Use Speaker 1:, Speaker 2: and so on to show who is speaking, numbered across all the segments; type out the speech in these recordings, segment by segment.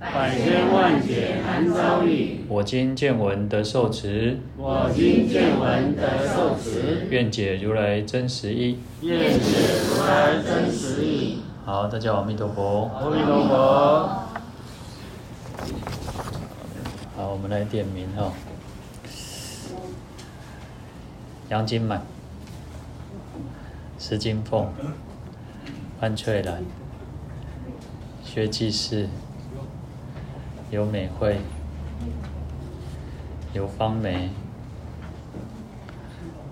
Speaker 1: 百千万劫难遭遇，
Speaker 2: 我今见闻得受持。
Speaker 1: 我今见闻得受持。
Speaker 2: 愿解如来真实意。
Speaker 1: 愿解如来真实意。
Speaker 2: 好，大家好，阿弥陀佛。
Speaker 1: 阿弥陀佛。
Speaker 2: 好，我们来点名哈。杨金满、石金凤、潘翠兰、薛继世。刘美惠、刘芳梅、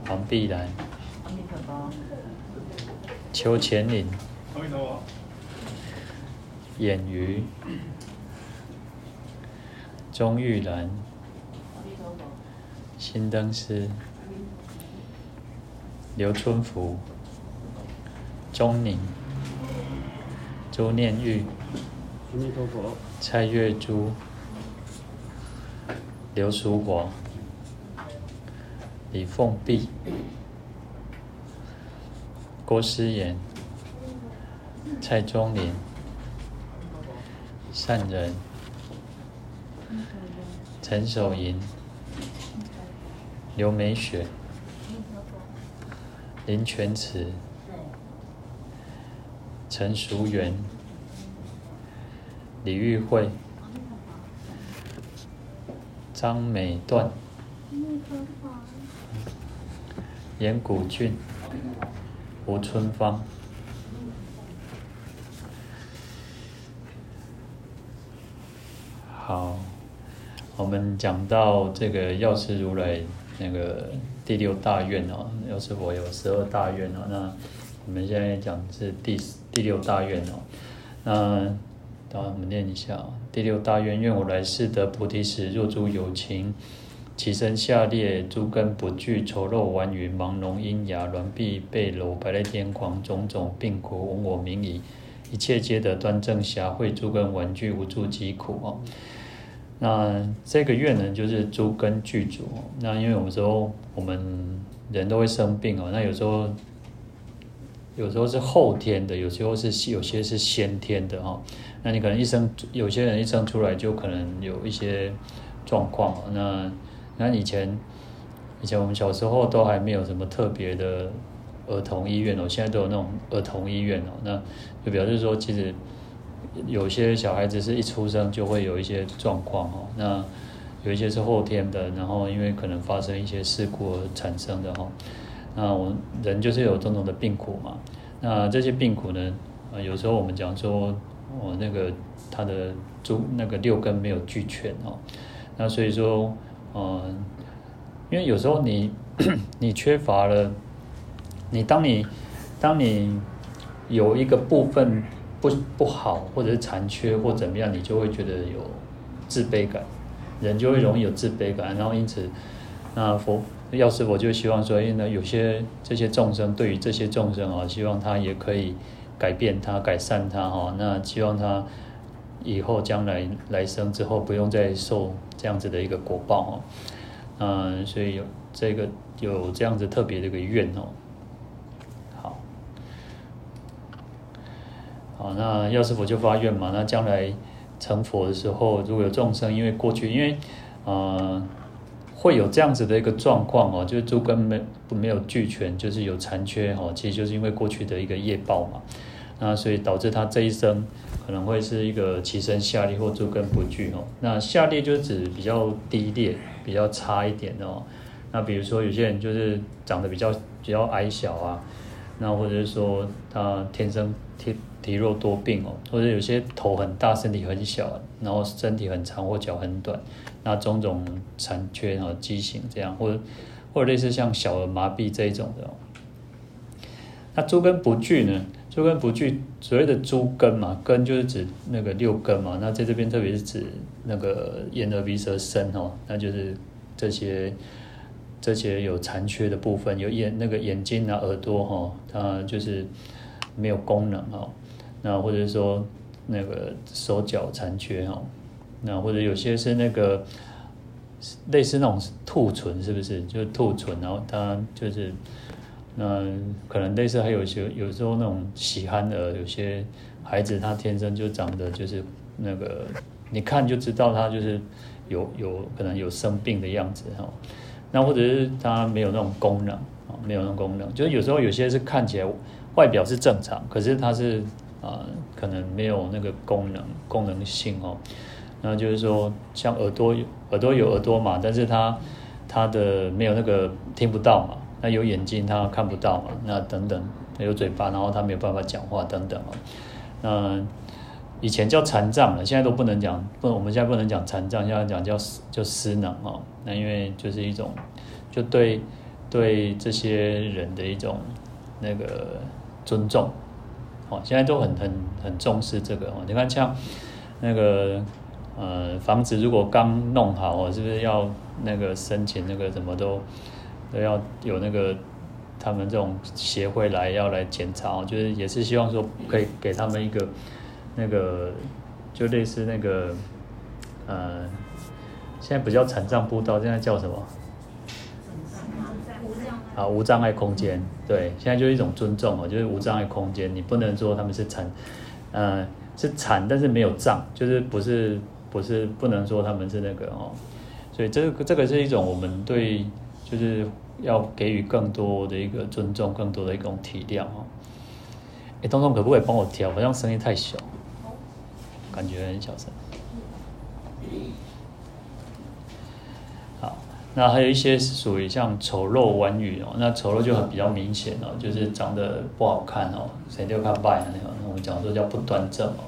Speaker 2: 黄碧兰、邱干岭、演瑜、钟玉兰、辛登斯、刘春福、钟宁、周念玉。蔡月珠、刘淑华、李凤碧、郭思妍、蔡宗林、善人、陈守银、刘美雪、林全慈、陈淑媛。李玉慧、张美段、严古俊、吴春芳。好，我们讲到这个药师如来那个第六大愿哦，药师佛有十二大愿哦，那我们现在讲是第第六大愿哦，那。好，我们念一下第六大愿：愿我来世得菩提时，若诸有情，其身下列诸根不具，丑陋顽愚，盲聋喑哑，软闭背僂，白泪颠狂，种种病苦，闻我名已，一切皆得端正暇慧，诸根顽具，无诸疾苦哦。那这个愿呢，就是诸根具足。那因为有时候我们人都会生病哦，那有时候有时候是后天的，有时候是有些是先天的哈。那你可能一生，有些人一生出来就可能有一些状况。那那以前以前我们小时候都还没有什么特别的儿童医院哦，现在都有那种儿童医院哦。那就表示说，其实有些小孩子是一出生就会有一些状况哦。那有一些是后天的，然后因为可能发生一些事故而产生的哈。那我们人就是有种种的病苦嘛。那这些病苦呢，呃，有时候我们讲说。哦，那个他的诸那个六根没有俱全哦，那所以说，嗯，因为有时候你 你缺乏了，你当你当你有一个部分不不好，或者是残缺或怎么样，你就会觉得有自卑感，人就会容易有自卑感，然后因此，那佛药师佛就希望说，因为呢，有些这些众生对于这些众生啊，希望他也可以。改变他，改善他，哈，那希望他以后将来来生之后，不用再受这样子的一个果报，哦，嗯，所以有这个有这样子特别的一个愿哦，好，好，那药师佛就发愿嘛，那将来成佛的时候，如果有众生，因为过去因为，嗯。会有这样子的一个状况哦，就是诸根没没有俱全，就是有残缺哦，其实就是因为过去的一个业报嘛，那所以导致他这一生可能会是一个其身下劣或诸根不具哦。那下劣就指比较低劣、比较差一点哦。那比如说有些人就是长得比较比较矮小啊，那或者是说他天生体体弱多病哦，或者有些头很大、身体很小，然后身体很长或脚很短。那种种残缺和畸形这样，或者或者类似像小儿麻痹这一种的。那诸根不具呢？诸根不具，所谓的诸根嘛，根就是指那个六根嘛。那在这边特别是指那个眼耳鼻舌身哦，那就是这些这些有残缺的部分，有眼那个眼睛啊、耳朵哈，它就是没有功能哈。那或者说那个手脚残缺哈，那或者有些是那个类似那种兔唇，是不是？就是兔唇，然后它就是那可能类似还有些有时候那种喜憨儿，有些孩子他天生就长得就是那个，你看就知道他就是有有可能有生病的样子哈。那或者是他没有那种功能啊，没有那种功能，就是有时候有些是看起来外表是正常，可是他是啊、呃，可能没有那个功能功能性哦。那就是说，像耳朵耳朵有耳朵嘛，但是它它的没有那个听不到嘛，那有眼睛它看不到嘛，那等等有嘴巴，然后它没有办法讲话等等哦。那以前叫残障了，现在都不能讲，不，我们现在不能讲残障，现在讲叫就失能哦。那因为就是一种，就对对这些人的一种那个尊重，哦，现在都很很很重视这个哦。你看像那个呃房子如果刚弄好我，是不是要那个申请那个什么都都要有那个他们这种协会来要来检查，就是也是希望说可以给他们一个。那个就类似那个，呃，现在不叫残障步道，现在叫什么？啊，无障碍空间。对，现在就是一种尊重哦，就是无障碍空间，你不能说他们是残，呃，是残，但是没有障，就是不是不是不能说他们是那个哦，所以这个这个是一种我们对，就是要给予更多的一个尊重，更多的一种体谅哦。哎，东东可不可以帮我调？好像声音太小。感觉很小声。好，那还有一些是属于像丑陋婉语哦，那丑陋就很比较明显哦，就是长得不好看哦，谁都看不惯那个，我们讲说叫不端正哦。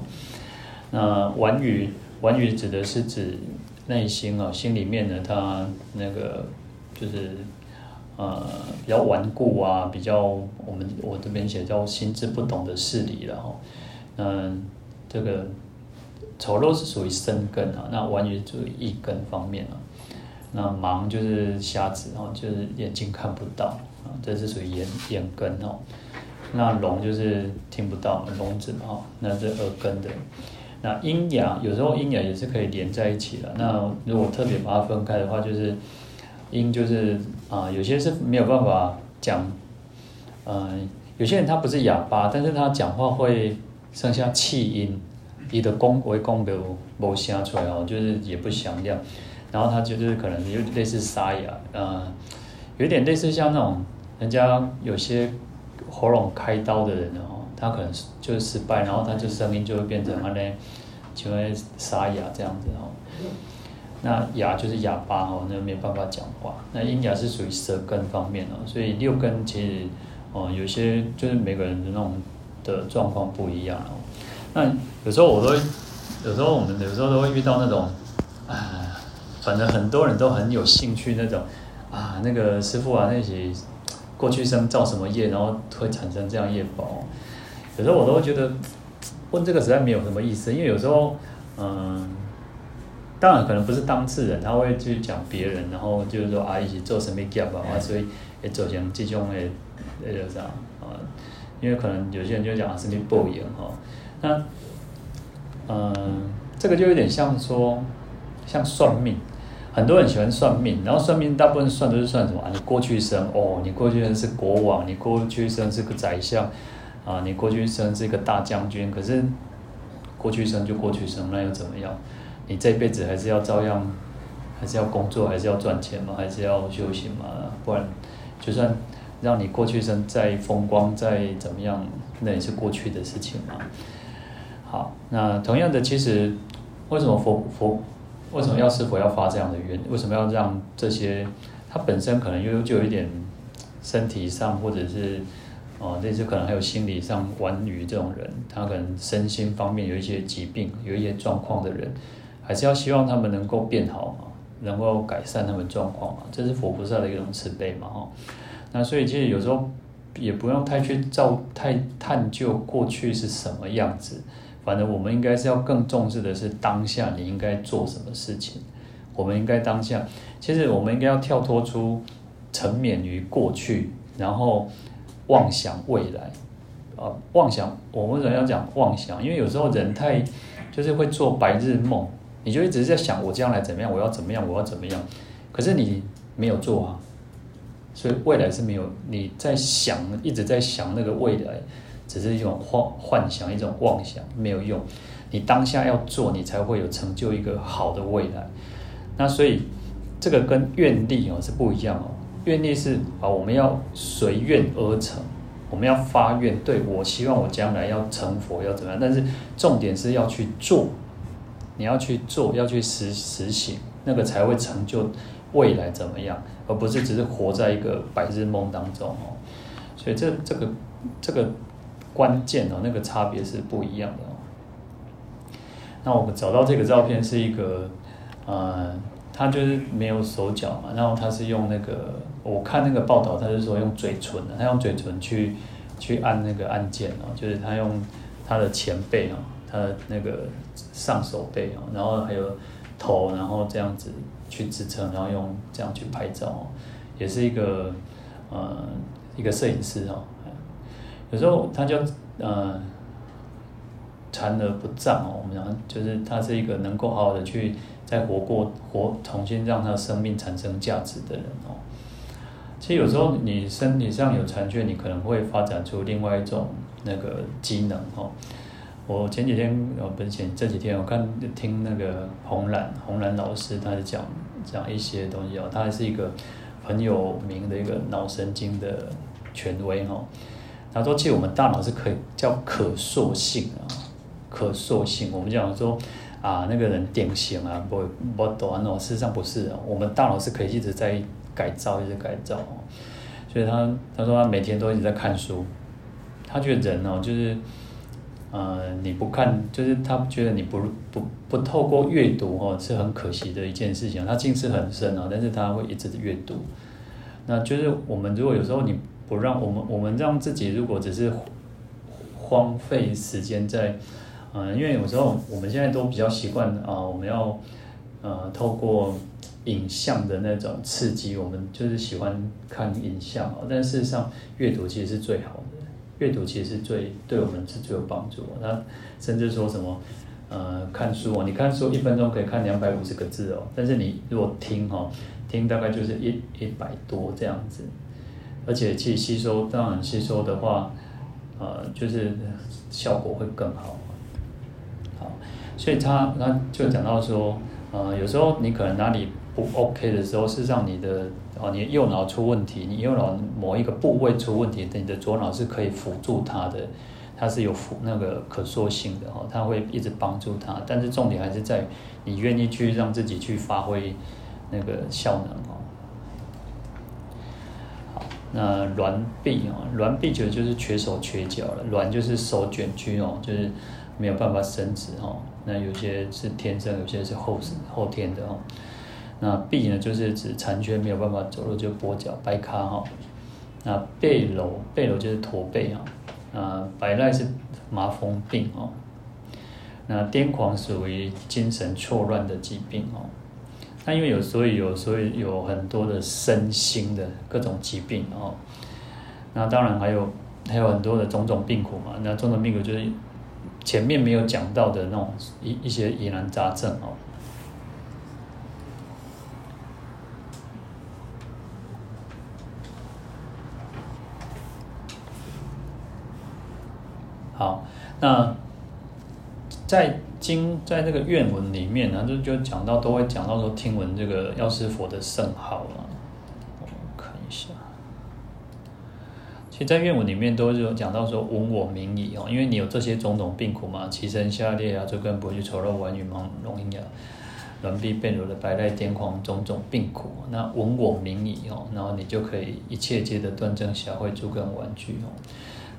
Speaker 2: 那婉语，婉语指的是指内心哦，心里面呢，他那个就是呃比较顽固啊，比较我们我这边写叫心智不懂的事理了哈。嗯，这个。丑陋是属于身根啊，那婉语属于意根方面啊。那盲就是瞎子哦，就是眼睛看不到啊，这是属于眼眼根哦。那聋就是听不到，聋子嘛，那是耳根的。那瘖哑有时候瘖哑也是可以连在一起的。那如果特别把它分开的话，就是瘖就是啊，有些是没有办法讲，嗯，有些人他不是哑巴，但是他讲话会剩下气音。你的功为功的无声出来哦，就是也不响亮，然后他就是可能有类似沙哑，呃，有点类似像那种人家有些喉咙开刀的人哦，他可能就是失败，然后他就声音就会变成安尼，就会沙哑这样子哦。那哑就是哑巴哦，那没办法讲话。那音哑是属于舌根方面哦，所以六根其实哦，有些就是每个人的那种的状况不一样哦。那有时候我都会，有时候我们有时候都会遇到那种，啊，反正很多人都很有兴趣那种，啊，那个师傅啊，那些过去生造什么业，然后会产生这样业报。有时候我都会觉得问这个实在没有什么意思，因为有时候，嗯，当然可能不是当事人，他会去讲别人，然后就是说啊，一起做什么业啊，所以也走向这种的那个啥啊，因为可能有些人就讲是你报应哈。那，嗯，这个就有点像说，像算命，很多人喜欢算命，然后算命大部分算都是算什么啊？你过去生哦，你过去生是国王，你过去生是个宰相，啊，你过去生是一个大将军。可是，过去生就过去生，那又怎么样？你这辈子还是要照样，还是要工作，还是要赚钱嘛，还是要修行嘛？不然，就算让你过去生再风光，再怎么样，那也是过去的事情嘛。好，那同样的，其实为什么佛佛为什么要是否要发这样的愿？为什么要让这些他本身可能又就有一点身体上或者是哦，这些可能还有心理上顽愚这种人，他可能身心方面有一些疾病、有一些状况的人，还是要希望他们能够变好嘛，能够改善他们状况嘛，这是佛菩萨的一种慈悲嘛，哈。那所以其实有时候也不用太去照太探究过去是什么样子。反正我们应该是要更重视的是当下，你应该做什么事情。我们应该当下，其实我们应该要跳脱出沉湎于过去，然后妄想未来。啊，妄想，我为什么要讲妄想？因为有时候人太就是会做白日梦，你就一直在想我将来怎么样，我要怎么样，我要怎么样，可是你没有做啊，所以未来是没有。你在想，一直在想那个未来，只是一种幻幻想，一种妄想，没有用。你当下要做，你才会有成就一个好的未来。那所以这个跟愿力哦是不一样哦，愿力是啊，我们要随愿而成。我们要发愿，对，我希望我将来要成佛，要怎么样？但是重点是要去做，你要去做，要去实实行，那个才会成就未来怎么样，而不是只是活在一个白日梦当中哦。所以这这个这个关键哦，那个差别是不一样的哦。那我们找到这个照片是一个，呃，他就是没有手脚嘛，然后他是用那个。我看那个报道，他是说用嘴唇，他用嘴唇去去按那个按键哦，就是他用他的前背啊，他的那个上手背啊，然后还有头，然后这样子去支撑，然后用这样去拍照哦，也是一个呃一个摄影师哦，有时候他就呃残而不葬哦，我们讲就是他是一个能够好好的去再活过活，重新让他生命产生价值的人哦。其实有时候你身体上有残缺，你可能会发展出另外一种那个机能哦。我前几天哦，不是前这几天，我看听那个洪兰洪兰老师，他是讲讲一些东西哦。他还是一个很有名的一个脑神经的权威哦。他说，其实我们大脑是可以叫可塑性啊，可塑性。我们讲说啊，那个人典型啊，不不短哦，事实上不是哦。我们大脑是可以一直在。改造一直改造哦，所以他他说他每天都一直在看书，他觉得人哦就是，呃你不看就是他觉得你不不不透过阅读哦是很可惜的一件事情。他近视很深哦，但是他会一直阅读。那就是我们如果有时候你不让我们我们让自己如果只是荒废时间在，嗯，因为有时候我们现在都比较习惯啊，我们要呃透过。影像的那种刺激，我们就是喜欢看影像哦。但事实上，阅读其实是最好的，阅读其实是最对我们是最有帮助。那甚至说什么，呃，看书哦，你看书一分钟可以看两百五十个字哦，但是你如果听哦，听大概就是一一百多这样子，而且去吸收，当然吸收的话，呃，就是效果会更好。好，所以他他就讲到说，呃，有时候你可能哪里。不 OK 的时候，事实上你的哦，你右脑出问题，你右脑某一个部位出问题，你的左脑是可以辅助它的，它是有辅那个可塑性的哦，它会一直帮助它。但是重点还是在你愿意去让自己去发挥那个效能哦。那挛臂哦，挛臂其实就是缺手缺脚了，挛就是手卷曲哦，就是没有办法伸直哦。那有些是天生，有些是后后天的哦。那臂呢，就是指残缺没有办法走路，就跛脚、掰卡哈。那背瘘，背瘘就是驼背啊。啊，摆赖是麻风病哦。那癫狂属于精神错乱的疾病哦。那因为有，所以有，所以有很多的身心的各种疾病哦。那当然还有还有很多的种种病苦嘛。那种种病苦就是前面没有讲到的那种一一些疑难杂症哦。好，那在经在那个愿文里面呢，就就讲到都会讲到说听闻这个药师佛的圣号了。我看一下，其实，在愿文里面都是有讲到说闻我名已哦，因为你有这些种种病苦嘛，脐身下裂啊，椎根薄去丑陋顽愚盲聋喑哑，攣臂背瘘的摆赖癫狂种种病苦，那闻我名已哦，然后你就可以一切皆得断证晓慧诸根玩具哦。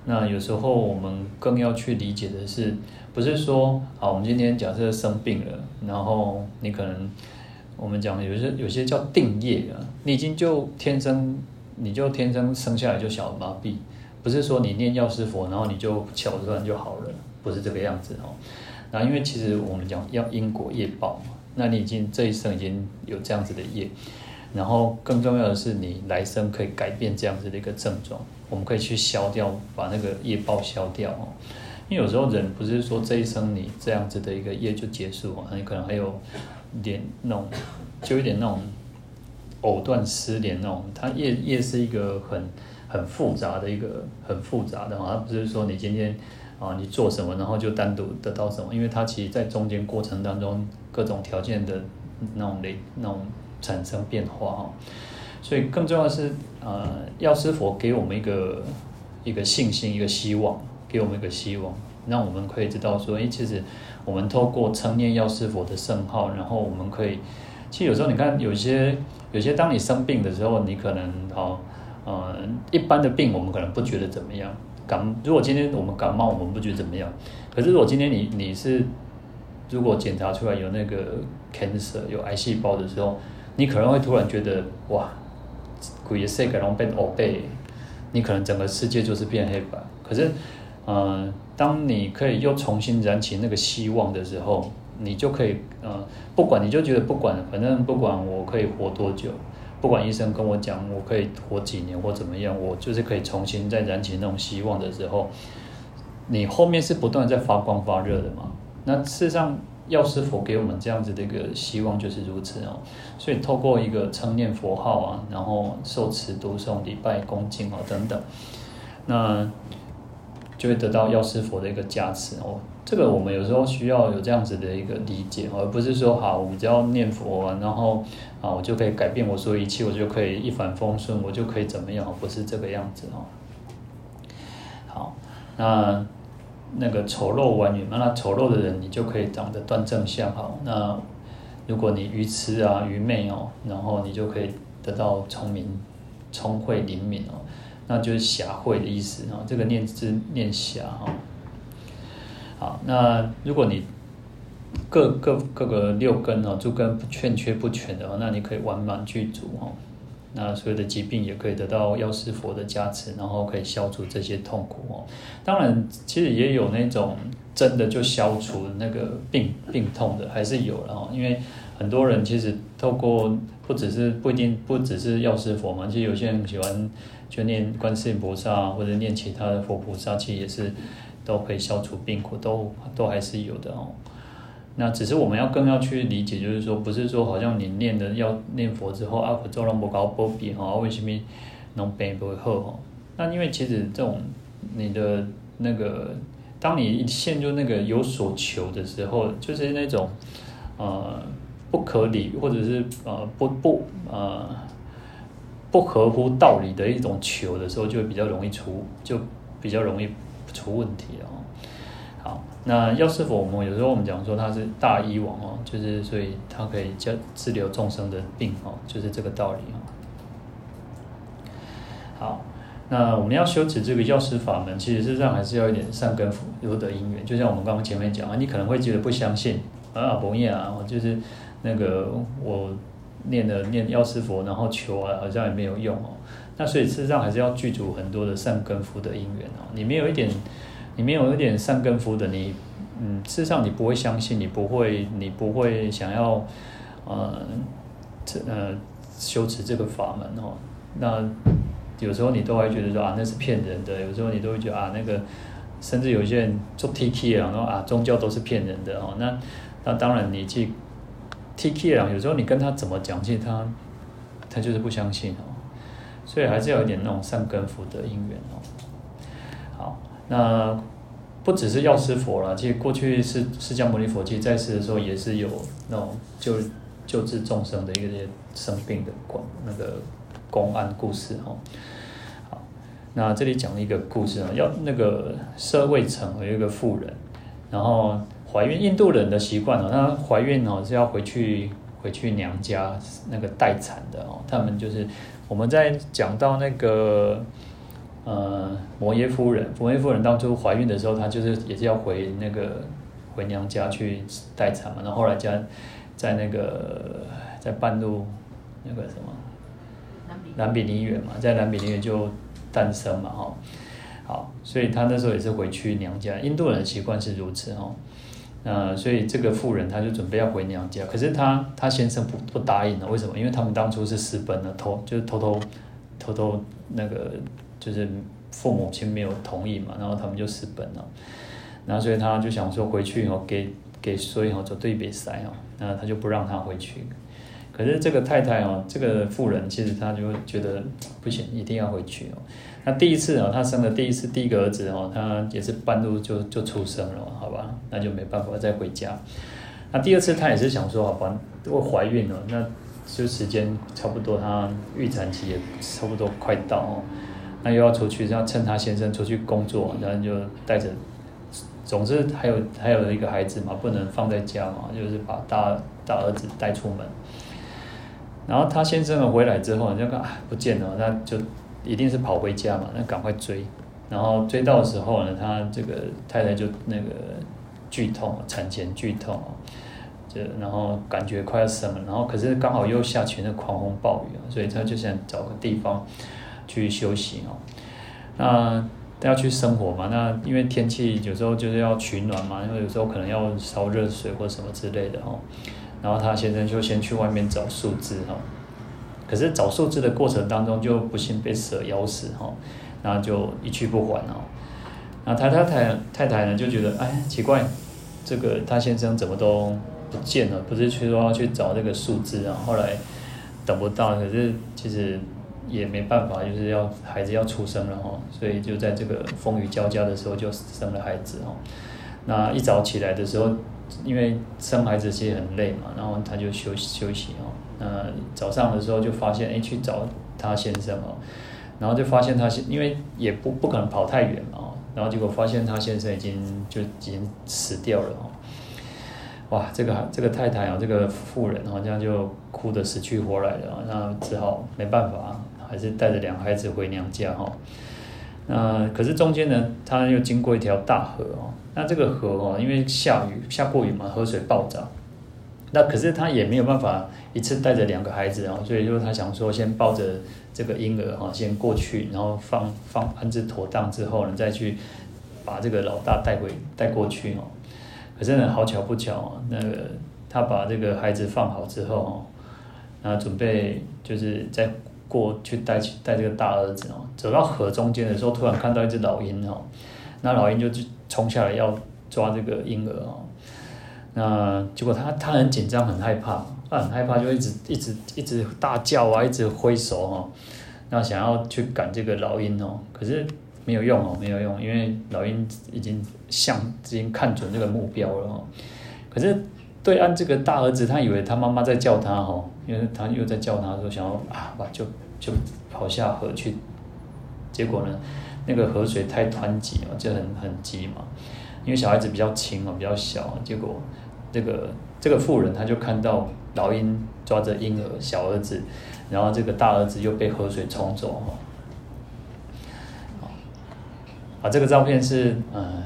Speaker 2: 那有时候我们更要去理解的是，不是说，好，我们今天假设生病了，然后你可能，我们讲有些有些叫定业啊，你已经就天生，你就天生生下来就小儿麻痹，不是说你念药师佛，然后你就巧断就好了，不是这个样子哦。那因为其实我们讲要因果业报嘛，那你已经这一生已经有这样子的业，然后更重要的是，你来生可以改变这样子的一个症状，我们可以去消掉，把那个业报消掉哦。因为有时候人不是说这一生你这样子的一个业就结束哦，你可能还有点那种，就一点那种藕断丝连那种。它业业是一个很很复杂的一个很复杂的，它不是说你今天啊你做什么，然后就单独得到什么，因为它其实在中间过程当中各种条件的那种累那种产生变化哦。所以更重要的是，呃，药师佛给我们一个一个信心，一个希望。给我们一个希望，让我们可以知道说，诶，其实我们透过称念药师佛的圣号，然后我们可以，其实有时候你看，有些有些当你生病的时候，你可能哦，呃，一般的病我们可能不觉得怎么样。感如果今天我们感冒，我们不觉得怎么样。可是如果今天你你是如果检查出来有那个 cancer 有癌细胞的时候，你可能会突然觉得哇，鬼世界拢变黑白，你可能整个世界就是变黑白。可是。呃，当你可以又重新燃起那个希望的时候，你就可以呃，不管你就觉得不管，反正不管我可以活多久，不管医生跟我讲我可以活几年或怎么样，我就是可以重新再燃起那种希望的时候，你后面是不断在发光发热的嘛。那事实上，药师佛给我们这样子的一个希望就是如此哦。所以透过一个称念佛号啊，然后受持读诵礼拜恭敬啊等等，那。就会得到药师佛的一个加持哦。这个我们有时候需要有这样子的一个理解，而不是说好，我们只要念佛，然后啊，我就可以改变我所有一切，我就可以一帆风顺，我就可以怎么样？不是这个样子哦。好，那那个丑陋顽愚嘛，那丑陋的人，你就可以长得端正相好。那如果你愚痴啊、愚昧哦，然后你就可以得到聪明、聪慧、灵敏哦。那就是侠慧的意思啊，这个念字念侠哈。好，那如果你各各各个六根哦，诸根欠缺不全的话，那你可以完满具足哦。那所有的疾病也可以得到药师佛的加持，然后可以消除这些痛苦哦。当然，其实也有那种真的就消除那个病病痛的，还是有了。因为很多人其实透过不只是不一定不只是药师佛嘛，其实有些人喜欢。就念观世音菩萨，或者念其他的佛菩萨，其实也是都可以消除病苦，都都还是有的哦。那只是我们要更要去理解，就是说，不是说好像你念的要念佛之后啊，做那么高波比哈，为什么能病不会好哈？那因为其实这种你的那个，当你一陷入那个有所求的时候，就是那种呃不可理，或者是呃不不呃。不合乎道理的一种求的时候，就比较容易出，就比较容易出问题哦。好，那药师佛，我们有时候我们讲说他是大医王哦，就是所以他可以治治疗众生的病哦，就是这个道理哦。好，那我们要修持这个药师法门，其实事实上还是要一点善根福有的因缘。就像我们刚刚前面讲啊，你可能会觉得不相信啊，不念啊，就是那个我。念的念药师佛，然后求啊，好像也没有用哦。那所以事实上还是要具足很多的善根福德因缘哦。你没有一点，你没有一点善根福的，你嗯，事实上你不会相信，你不会，你不会想要呃，这呃修持这个法门哦。那有时候你都会觉得说啊，那是骗人的。有时候你都会觉得啊，那个甚至有些人做 T K 啊，然后啊，宗教都是骗人的哦。那那当然你去。T K 啊，有时候你跟他怎么讲，其实他他就是不相信哦，所以还是要有一点那种善根福的因缘哦。那不只是药师佛了，其实过去释释迦牟尼佛，其实在世的时候也是有那种救救治众生的一个生病的公那个公案故事哦。好，那这里讲一个故事啊，要那个舍卫城有一个妇人，然后。怀孕，印度人的习惯哦，那怀孕哦是要回去回去娘家那个待产的哦。他们就是我们在讲到那个呃摩耶夫人，摩耶夫人当初怀孕的时候，她就是也是要回那个回娘家去待产嘛。然后后来家在那个在半路那个什么南比尼园嘛，在南比尼园就诞生嘛哈。好，所以她那时候也是回去娘家。印度人的习惯是如此哦。呃，所以这个妇人她就准备要回娘家，可是她她先生不不答应了，为什么？因为他们当初是私奔了，偷就是偷偷偷偷那个就是父母亲没有同意嘛，然后他们就私奔了，然后所以他就想说回去哦，给给所以哦，做对比赛哦，那他就不让他回去。可是这个太太哦，这个妇人其实她就觉得不行，一定要回去哦。那第一次哦，她生了第一次第一个儿子哦，她也是半路就就出生了，好吧，那就没办法再回家。那第二次她也是想说，好吧，我怀孕了，那就时间差不多，她预产期也差不多快到哦，那又要出去，要趁她先生出去工作，然后就带着，总之还有还有一个孩子嘛，不能放在家嘛，就是把大大儿子带出门。然后他先生回来之后，就看不见了，那就一定是跑回家嘛，那赶快追。然后追到的时候呢，他这个太太就那个剧痛，产前剧痛，就然后感觉快要生了，然后可是刚好又下起那狂风暴雨，所以他就想找个地方去休息哦。那要去生活嘛，那因为天气有时候就是要取暖嘛，因为有时候可能要烧热水或什么之类的哦。然后他先生就先去外面找树枝哈，可是找树枝的过程当中就不幸被蛇咬死哈，然后就一去不还哦。那太太太太太呢就觉得哎奇怪，这个他先生怎么都不见了？不是去说要去找这个树枝啊？后来等不到，可是其实也没办法，就是要孩子要出生了哈，所以就在这个风雨交加的时候就生了孩子哈。那一早起来的时候。因为生孩子其实很累嘛，然后他就休息休息哦。那早上的时候就发现，哎，去找他先生哦，然后就发现他先，因为也不不可能跑太远嘛，然后结果发现他先生已经就已经死掉了哦。哇，这个这个太太啊，这个妇人好像就哭得死去活来的，那只好没办法，还是带着两个孩子回娘家哈。那可是中间呢，他又经过一条大河哦。那这个河哦，因为下雨下过雨嘛，河水暴涨。那可是他也没有办法一次带着两个孩子哦，所以说他想说先抱着这个婴儿哈，先过去，然后放放安置妥当之后呢，再去把这个老大带回带过去哦。可是呢，好巧不巧哦，那个他把这个孩子放好之后哦，那准备就是在。过去带去带这个大儿子哦，走到河中间的时候，突然看到一只老鹰哦，那老鹰就去冲下来要抓这个婴儿哦，那结果他他很紧张很害怕，他很害怕就一直一直一直大叫啊，一直挥手哦，那想要去赶这个老鹰哦，可是没有用哦，没有用，因为老鹰已经向已经看准这个目标了哦，可是。对岸这个大儿子，他以为他妈妈在叫他哈，因为他又在叫他说想要啊，哇，就就跑下河去，结果呢，那个河水太湍急了，就很很急嘛，因为小孩子比较轻嘛，比较小，结果这个这个妇人他就看到老鹰抓着婴儿小儿子，然后这个大儿子又被河水冲走哈，啊，这个照片是嗯。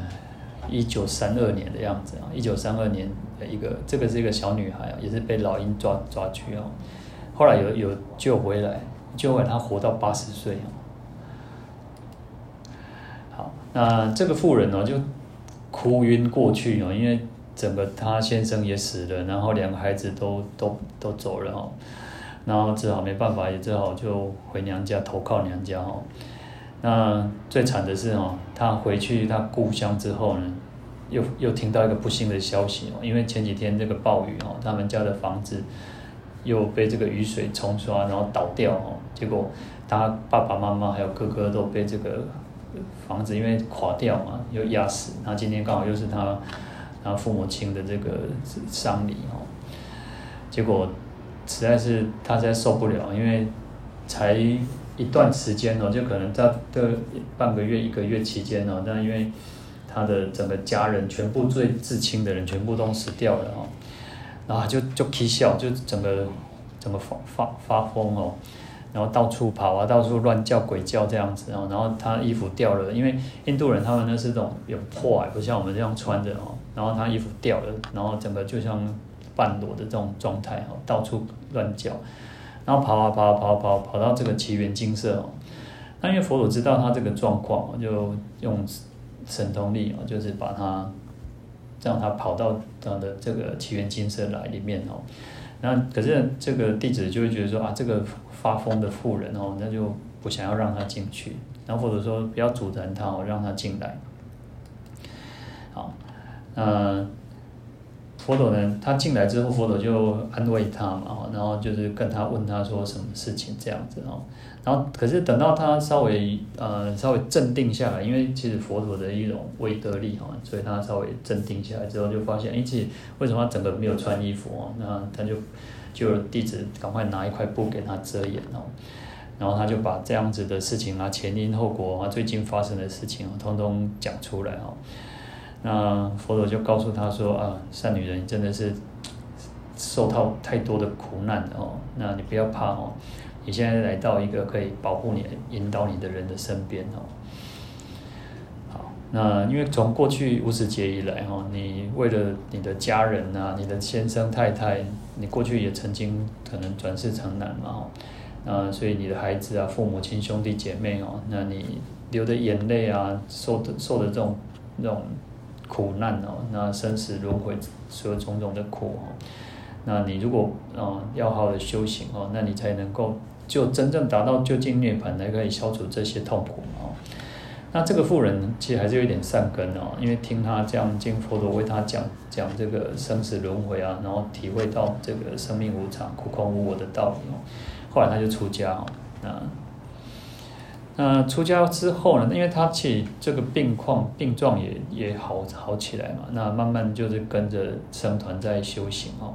Speaker 2: 一九三二年的样子啊，一九三二年一个，这个是一个小女孩，也是被老鹰抓抓去哦，后来有有救回来，救回来她活到八十岁哦。好，那这个妇人呢就哭晕过去哦，因为整个她先生也死了，然后两个孩子都都都走了哦，然后只好没办法，也只好就回娘家投靠娘家哦。那最惨的是哦，她回去她故乡之后呢，又又听到一个不幸的消息哦，因为前几天这个暴雨哦，他们家的房子又被这个雨水冲刷，然后倒掉哦，结果他爸爸妈妈还有哥哥都被这个房子因为垮掉嘛，又压死。那今天刚好又是他他父母亲的这个丧礼哦，结果实在是他实在受不了，因为才。一段时间哦，就可能在这半个月、一个月期间哦，但因为他的整个家人全部最至亲的人全部都死掉了哦，然后就就起笑，就整个整个发发发疯哦，然后到处跑啊，到处乱叫鬼叫这样子哦，然后他衣服掉了，因为印度人他们那是这种有破啊，不像我们这样穿着哦，然后他衣服掉了，然后整个就像半裸的这种状态哦，到处乱叫。然后跑啊跑啊跑跑，跑到这个奇园精舍哦。那因为佛祖知道他这个状况，就用神通力哦，就是把它让它跑到他的这个奇缘金色来里面哦。那可是这个弟子就会觉得说啊，这个发疯的妇人哦，那就不想要让他进去，然后或者说不要阻拦他哦，让他进来。好，那。佛陀呢，他进来之后，佛陀就安慰他嘛，然后就是跟他问他说什么事情这样子哦，然后可是等到他稍微呃稍微镇定下来，因为其实佛陀的一种威德力哈，所以他稍微镇定下来之后，就发现，哎，其实为什么他整个没有穿衣服哦？那他就就弟子赶快拿一块布给他遮掩哦，然后他就把这样子的事情啊，前因后果啊，最近发生的事情啊，通通讲出来哦。那佛陀就告诉他说：“啊，善女人，真的是受到太多的苦难哦。那你不要怕哦，你现在来到一个可以保护你、引导你的人的身边哦。好，那因为从过去无始劫以来哈，你为了你的家人呐、你的先生太太，你过去也曾经可能转世成男嘛哦。那所以你的孩子啊、父母亲、兄弟姐妹哦，那你流的眼泪啊，受的受的这种那种。”苦难哦，那生死轮回，所有种种的苦哦，那你如果哦要好好的修行哦，那你才能够就真正达到究竟涅槃，才可以消除这些痛苦哦。那这个妇人其实还是有一点善根哦，因为听他这样经佛陀为他讲讲这个生死轮回啊，然后体会到这个生命无常、苦空无我的道理哦，后来他就出家哦，那。那出家之后呢？因为他其实这个病况病状也也好好起来嘛。那慢慢就是跟着僧团在修行哦。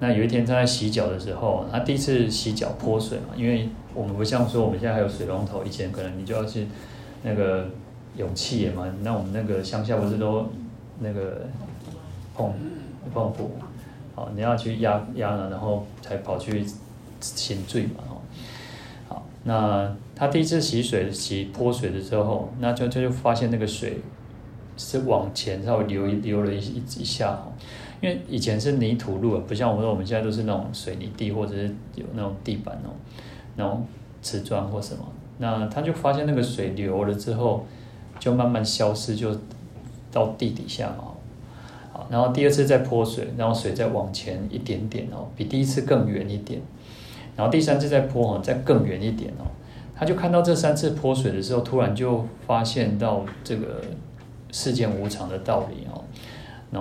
Speaker 2: 那有一天他在洗脚的时候，他第一次洗脚泼水嘛。因为我们不像说我们现在还有水龙头，以前可能你就要去那个涌气也嘛。那我们那个乡下不是都那个碰碰壶，哦，你要去压压了，然后才跑去醒罪嘛。哦，好，那。他第一次洗水洗泼水的时候，那就就就发现那个水是往前稍微流一流了一一一下，因为以前是泥土路，不像我们说我们现在都是那种水泥地或者是有那种地板哦，那种瓷砖或什么。那他就发现那个水流了之后，就慢慢消失，就到地底下嘛。好，然后第二次再泼水，然后水再往前一点点哦，比第一次更远一点。然后第三次再泼哦，再更远一点哦。他就看到这三次泼水的时候，突然就发现到这个世间无常的道理哦，那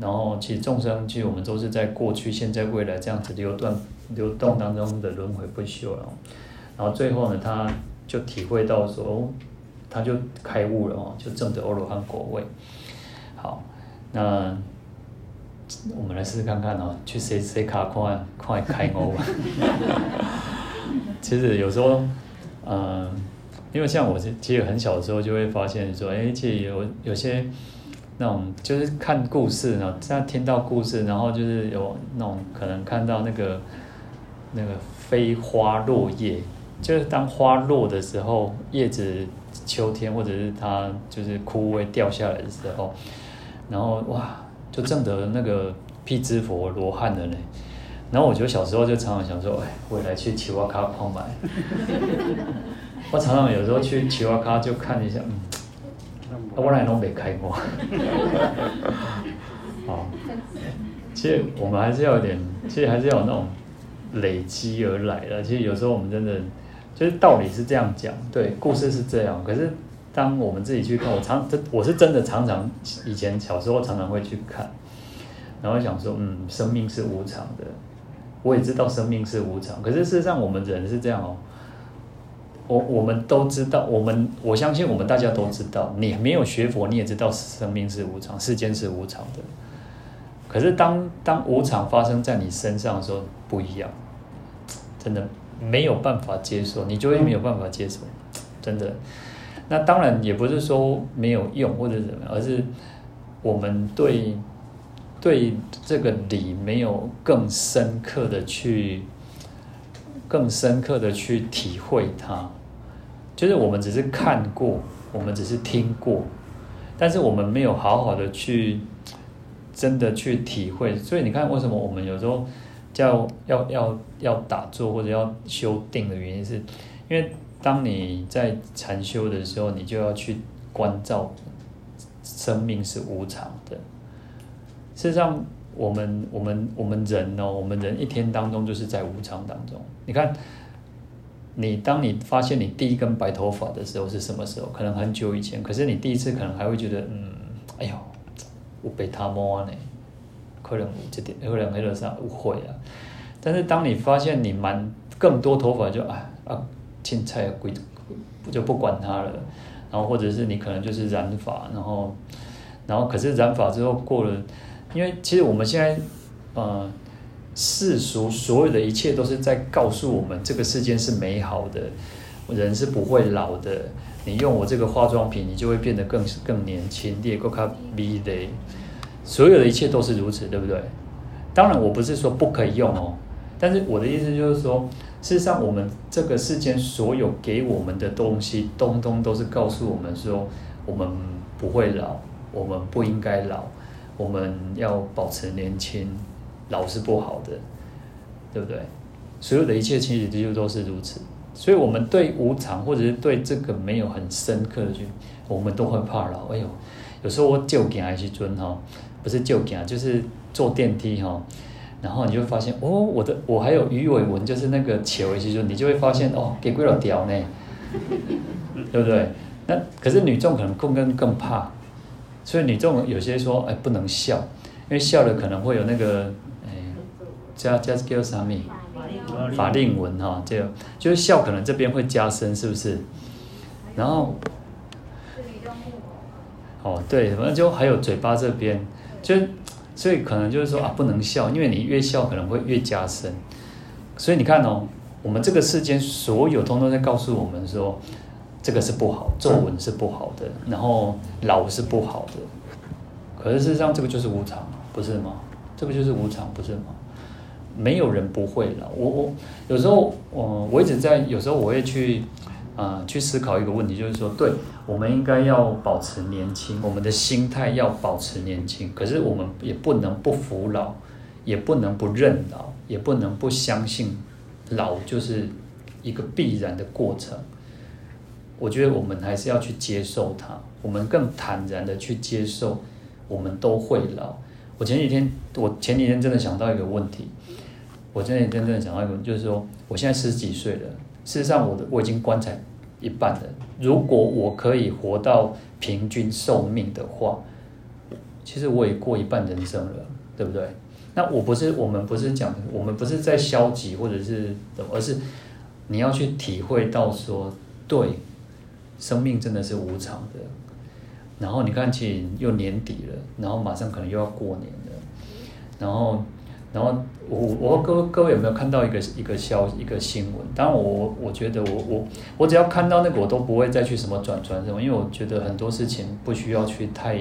Speaker 2: 然后其实众生其实我们都是在过去、现在、未来这样子流动、流动当中的轮回不休了，然后最后呢，他就体会到说，他就开悟了哦，就证得阿罗汉果位。好，那我们来试试看看哦，去谁谁卡快快开悟。其实有时候。嗯，因为像我其实很小的时候就会发现说，哎，其实有有些那种就是看故事呢，这样听到故事，然后就是有那种可能看到那个那个飞花落叶，就是当花落的时候，叶子秋天或者是它就是枯萎掉下来的时候，然后哇，就证得那个辟支佛罗汉的呢。然后我就小时候就常常想说，哎，未来去奇瓦卡矿买。我常常有时候去奇瓦卡就看一下，嗯，我来都没开过。好，其实我们还是要有点，其实还是要有那种累积而来的。其实有时候我们真的就是道理是这样讲，对，故事是这样。可是当我们自己去看，我常真我是真的常常以前小时候常常会去看，然后想说，嗯，生命是无常的。我也知道生命是无常，可是事实上我们人是这样哦。我我们都知道，我们我相信我们大家都知道，你没有学佛你也知道生命是无常，世间是无常的。可是当当无常发生在你身上的时候，不一样，真的没有办法接受，你就会没有办法接受，真的。那当然也不是说没有用或者怎么样，而是我们对。对这个理没有更深刻的去，更深刻的去体会它，就是我们只是看过，我们只是听过，但是我们没有好好的去真的去体会。所以你看，为什么我们有时候叫要要要打坐或者要修定的原因是，因为当你在禅修的时候，你就要去关照生命是无常的。事实上，我们我们我们人呢，我们人一天当中就是在无常当中。你看，你当你发现你第一根白头发的时候是什么时候？可能很久以前。可是你第一次可能还会觉得，嗯，哎呦，我被他摸呢，可能这点可能黑了上误会啊。但是当你发现你满更多头发就，就啊啊，青菜鬼就不管它了。然后或者是你可能就是染发，然后然后可是染发之后过了。因为其实我们现在，呃，世俗所有的一切都是在告诉我们，这个世间是美好的，人是不会老的。你用我这个化妆品，你就会变得更更年轻。你也够卡美的，所有的一切都是如此，对不对？当然，我不是说不可以用哦，但是我的意思就是说，事实上，我们这个世间所有给我们的东西，通通都是告诉我们说，我们不会老，我们不应该老。我们要保持年轻，老是不好的，对不对？所有的一切其实就都是如此。所以，我们对无常或者是对这个没有很深刻的去，我们都会怕老。哎呦，有时候我就行还是尊哈，不是就行，就是坐电梯哈，然后你就会发现哦，我的我还有鱼尾纹，就是那个球，其实你就会发现哦，给鬼了屌呢，对不对？那可是女众可能更更更怕。所以你这种有些说，哎，不能笑，因为笑了可能会有那个，哎，加加叫什么？法令纹哈，这个就是笑，可能这边会加深，是不是？然后，哦，对，反正就还有嘴巴这边，就所以可能就是说啊，不能笑，因为你越笑可能会越加深。所以你看哦，我们这个世间所有通通在告诉我们说。这个是不好，皱纹是不好的，然后老是不好的。可是事实上，这个就是无常，不是吗？这个就是无常，不是吗？没有人不会老。我我有时候我我一直在，有时候我会去啊、去思考一个问题，就是说，对，我们应该要保持年轻，我们的心态要保持年轻。可是我们也不能不服老，也不能不认老，也不能不相信老就是一个必然的过程。我觉得我们还是要去接受它，我们更坦然的去接受，我们都会老。我前几天，我前几天真的想到一个问题，我真的真的想到一个，就是说，我现在十几岁了，事实上，我的我已经棺材一半了。如果我可以活到平均寿命的话，其实我也过一半人生了，对不对？那我不是，我们不是讲，我们不是在消极或者是怎么，而是你要去体会到说，对。生命真的是无常的，然后你看，其实又年底了，然后马上可能又要过年了，然后，然后我我各各位有没有看到一个一个消一个新闻？当然我我觉得我我我只要看到那个我都不会再去什么转传什么，因为我觉得很多事情不需要去太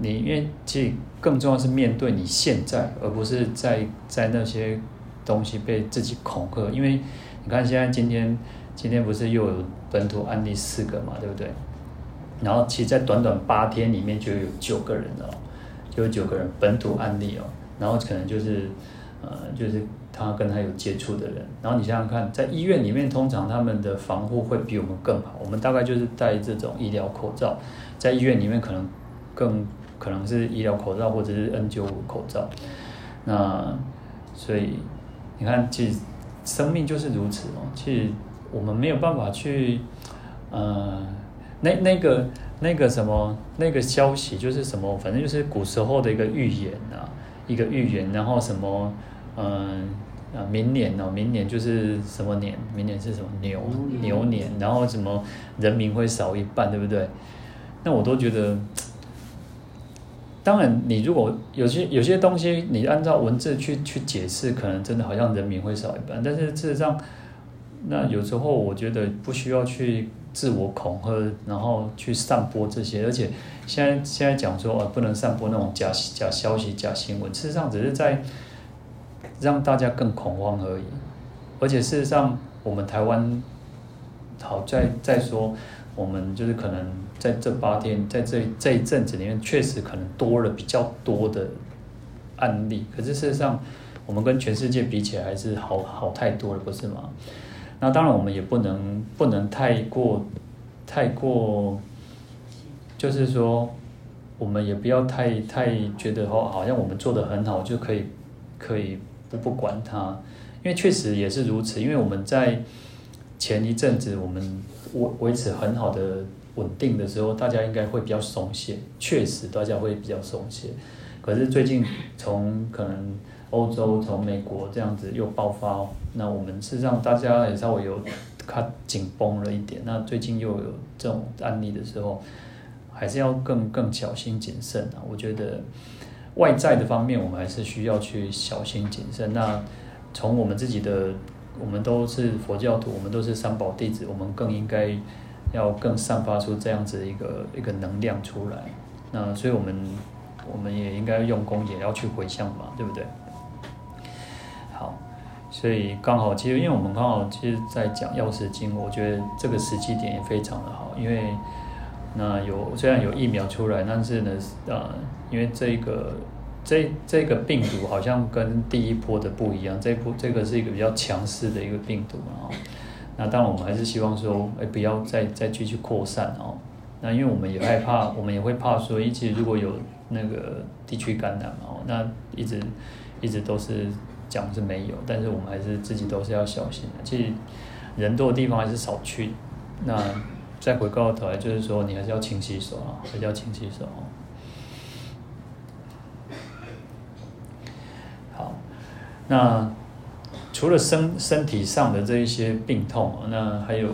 Speaker 2: 你，因为其实更重要是面对你现在，而不是在在那些东西被自己恐吓。因为你看现在今天。今天不是又有本土案例四个嘛，对不对？然后其实，在短短八天里面就有九个人哦，就有九个人本土案例哦。然后可能就是，呃，就是他跟他有接触的人。然后你想想看，在医院里面，通常他们的防护会比我们更好。我们大概就是戴这种医疗口罩，在医院里面可能更可能是医疗口罩或者是 N95 口罩。那所以你看，其实生命就是如此哦，其实。我们没有办法去，呃，那那个那个什么那个消息就是什么，反正就是古时候的一个预言啊，一个预言，然后什么，嗯、呃，明年哦，明年就是什么年？明年是什么牛牛年？然后什么人民会少一半，对不对？那我都觉得，当然，你如果有些有些东西，你按照文字去去解释，可能真的好像人民会少一半，但是事实上。那有时候我觉得不需要去自我恐吓，然后去散播这些，而且现在现在讲说啊，不能散播那种假假消息、假新闻，事实上只是在让大家更恐慌而已。而且事实上，我们台湾好在再说，我们就是可能在这八天，在这这一阵子里面，确实可能多了比较多的案例。可是事实上，我们跟全世界比起来，还是好好太多了，不是吗？那当然，我们也不能不能太过，太过，就是说，我们也不要太太觉得哦，好像我们做的很好就可以可以不不管它，因为确实也是如此。因为我们在前一阵子我们维维持很好的稳定的时候，大家应该会比较松懈，确实大家会比较松懈。可是最近从可能欧洲、从美国这样子又爆发，那我们事实上大家也稍微有卡紧绷了一点。那最近又有这种案例的时候，还是要更更小心谨慎啊。我觉得外在的方面，我们还是需要去小心谨慎。那从我们自己的，我们都是佛教徒，我们都是三宝弟子，我们更应该要更散发出这样子一个一个能量出来。那所以我们。我们也应该用功，也要去回向嘛，对不对？好，所以刚好，其实因为我们刚好其实，在讲药师经，我觉得这个时机点也非常的好，因为那有虽然有疫苗出来，但是呢，呃，因为这个这这个病毒好像跟第一波的不一样，这波这个是一个比较强势的一个病毒啊。那当然，我们还是希望说，哎，不要再再继续扩散哦。那因为我们也害怕，我们也会怕说，一直如果有。那个地区感染嘛，那一直一直都是讲是没有，但是我们还是自己都是要小心的。其实人多的地方还是少去。那再回过头来，就是说你还是要勤洗手啊，还是要勤洗手。好，那除了身身体上的这一些病痛，那还有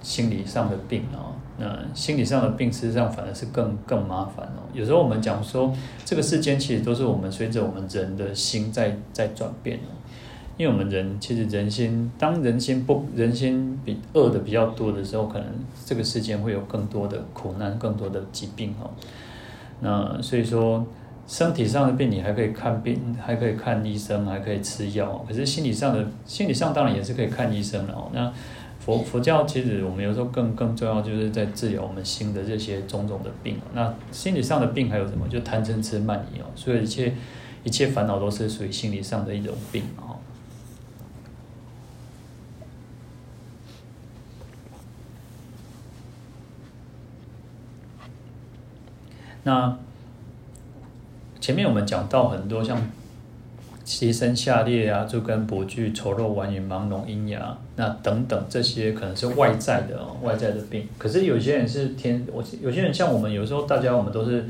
Speaker 2: 心理上的病啊。那心理上的病，事实上反而是更更麻烦哦。有时候我们讲说，这个世间其实都是我们随着我们人的心在在转变哦。因为我们人其实人心，当人心不人心比恶的比较多的时候，可能这个世间会有更多的苦难，更多的疾病哦。那所以说，身体上的病你还可以看病，还可以看医生，还可以吃药。可是心理上的，心理上当然也是可以看医生了哦。那佛佛教其实我们有时候更更重要，就是在治疗我们心的这些种种的病。那心理上的病还有什么？就贪嗔痴慢疑哦。所以一切一切烦恼都是属于心理上的一种病哦。那前面我们讲到很多像。牺牲下列啊，就跟跛具、丑陋、顽愚、盲聋、阴哑，那等等这些可能是外在的哦，外在的病。可是有些人是天，我有些人像我们，有时候大家我们都是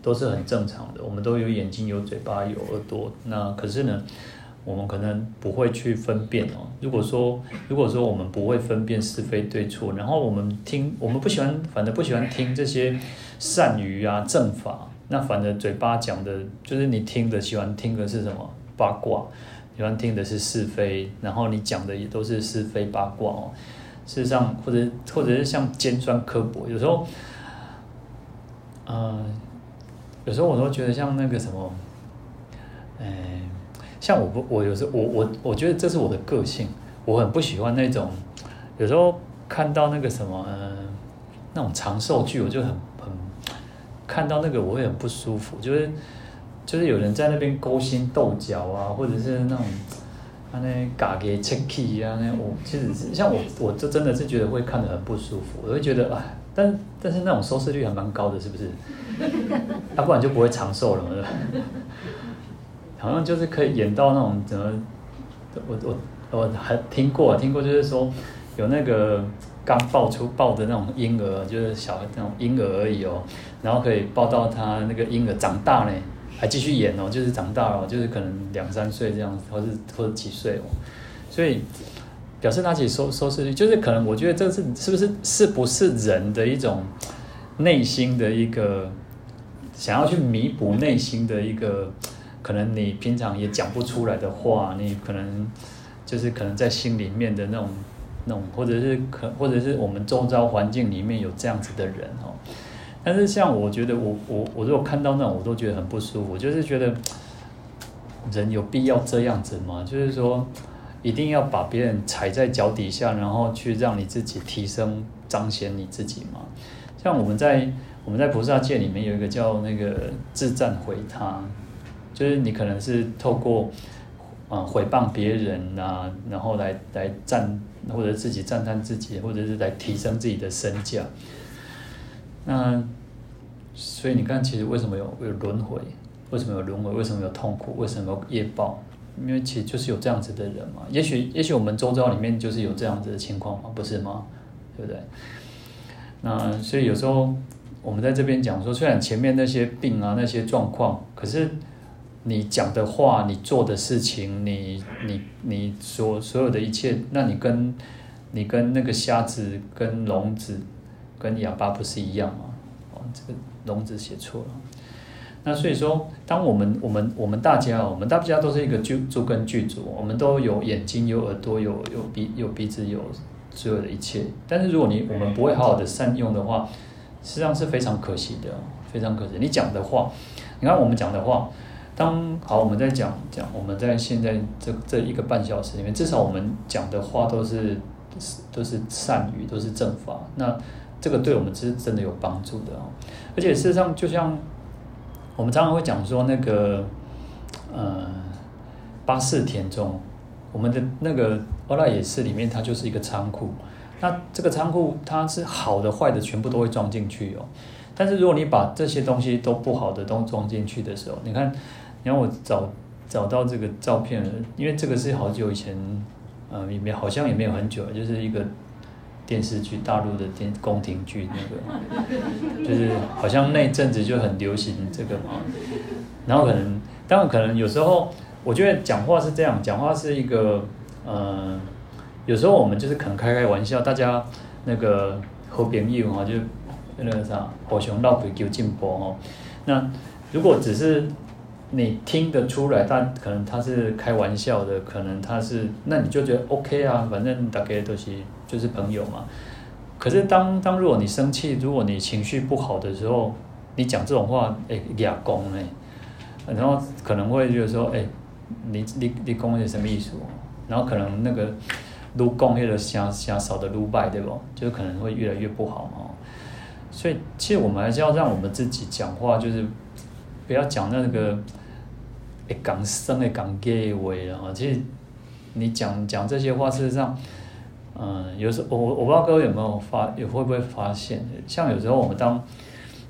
Speaker 2: 都是很正常的，我们都有眼睛、有嘴巴、有耳朵。那可是呢，我们可能不会去分辨哦。如果说如果说我们不会分辨是非对错，然后我们听，我们不喜欢，反正不喜欢听这些善语啊、正法，那反正嘴巴讲的，就是你听的喜欢听的是什么？八卦，喜欢听的是是非，然后你讲的也都是是非八卦哦。事实上，或者或者是像尖酸刻薄，有时候，嗯、呃，有时候我都觉得像那个什么，哎，像我不，我有时候我我我觉得这是我的个性，我很不喜欢那种，有时候看到那个什么，嗯、那种长寿剧，我就很很看到那个我会很不舒服，就是。就是有人在那边勾心斗角啊，或者是那种啊那嘎给切气啊，那我其实是像我，我就真的是觉得会看得很不舒服，我会觉得啊，但但是那种收视率还蛮高的，是不是？要、啊、不然就不会长寿了嘛，好像就是可以演到那种怎么，我我我还听过，听过就是说有那个刚抱出抱的那种婴儿，就是小那种婴儿而已哦，然后可以抱到他那个婴儿长大呢。还继续演哦，就是长大了，就是可能两三岁这样子，或者或者几岁哦，所以表示他其实收收视率，就是可能我觉得这是是不是是不是人的一种内心的一个想要去弥补内心的一个可能你平常也讲不出来的话，你可能就是可能在心里面的那种那种，或者是可或者是我们周遭环境里面有这样子的人哦。但是像我觉得我我我如果看到那种我都觉得很不舒服，就是觉得人有必要这样子吗？就是说一定要把别人踩在脚底下，然后去让你自己提升彰显你自己吗？像我们在我们在菩萨界里面有一个叫那个自赞毁他，就是你可能是透过啊毁谤别人啊，然后来来赞或者自己赞叹自己，或者是来提升自己的身价。那所以你看，其实为什么有有轮回？为什么有轮回？为什么有痛苦？为什么有业报？因为其实就是有这样子的人嘛。也许也许我们周遭里面就是有这样子的情况嘛，不是吗？对不对？那所以有时候我们在这边讲说，虽然前面那些病啊、那些状况，可是你讲的话、你做的事情、你你你所所有的一切，那你跟你跟那个瞎子、跟聋子、跟哑巴不是一样吗？哦，这个聋子写错了。那所以说，当我们我们我们大家，我们大家都是一个具足跟剧组，我们都有眼睛、有耳朵、有有鼻、有鼻子、有所有的一切。但是如果你我们不会好好的善用的话，实际上是非常可惜的，非常可惜。你讲的话，你看我们讲的话，当好我们在讲讲，我们在现在这这一个半小时里面，至少我们讲的话都是都是善语，都是正法。那这个对我们是真的有帮助的哦！而且事实上，就像。我们常常会讲说那个，呃，八识田中，我们的那个阿赖耶识里面，它就是一个仓库。那这个仓库它是好的坏的全部都会装进去哦。但是如果你把这些东西都不好的都装进去的时候，你看，你看我找找到这个照片，因为这个是好久以前，呃，里面好像也没有很久，就是一个。电视剧，大陆的电宫廷剧那个，就是好像那阵子就很流行这个嘛。然后可能，当然可能有时候，我觉得讲话是这样，讲话是一个，呃，有时候我们就是可能开开玩笑，大家那个好朋友哈，就那个啥，互相闹鬼求进步哦。那如果只是你听得出来，但可能他是开玩笑的，可能他是，那你就觉得 OK 啊，反正大概都是。就是朋友嘛，可是当当如果你生气，如果你情绪不好的时候，你讲这种话，哎，哑公哎，然后可能会觉得说，哎，你你你讲的是什么意思？然后可能那个撸讲那个声声少的撸败，对不？就可能会越来越不好嘛。所以其实我们还是要让我们自己讲话，就是不要讲那个哎讲生的讲假话啊。其实你讲讲这些话，事实上。嗯，有时候我我不知道各位有没有发，也会不会发现，像有时候我们当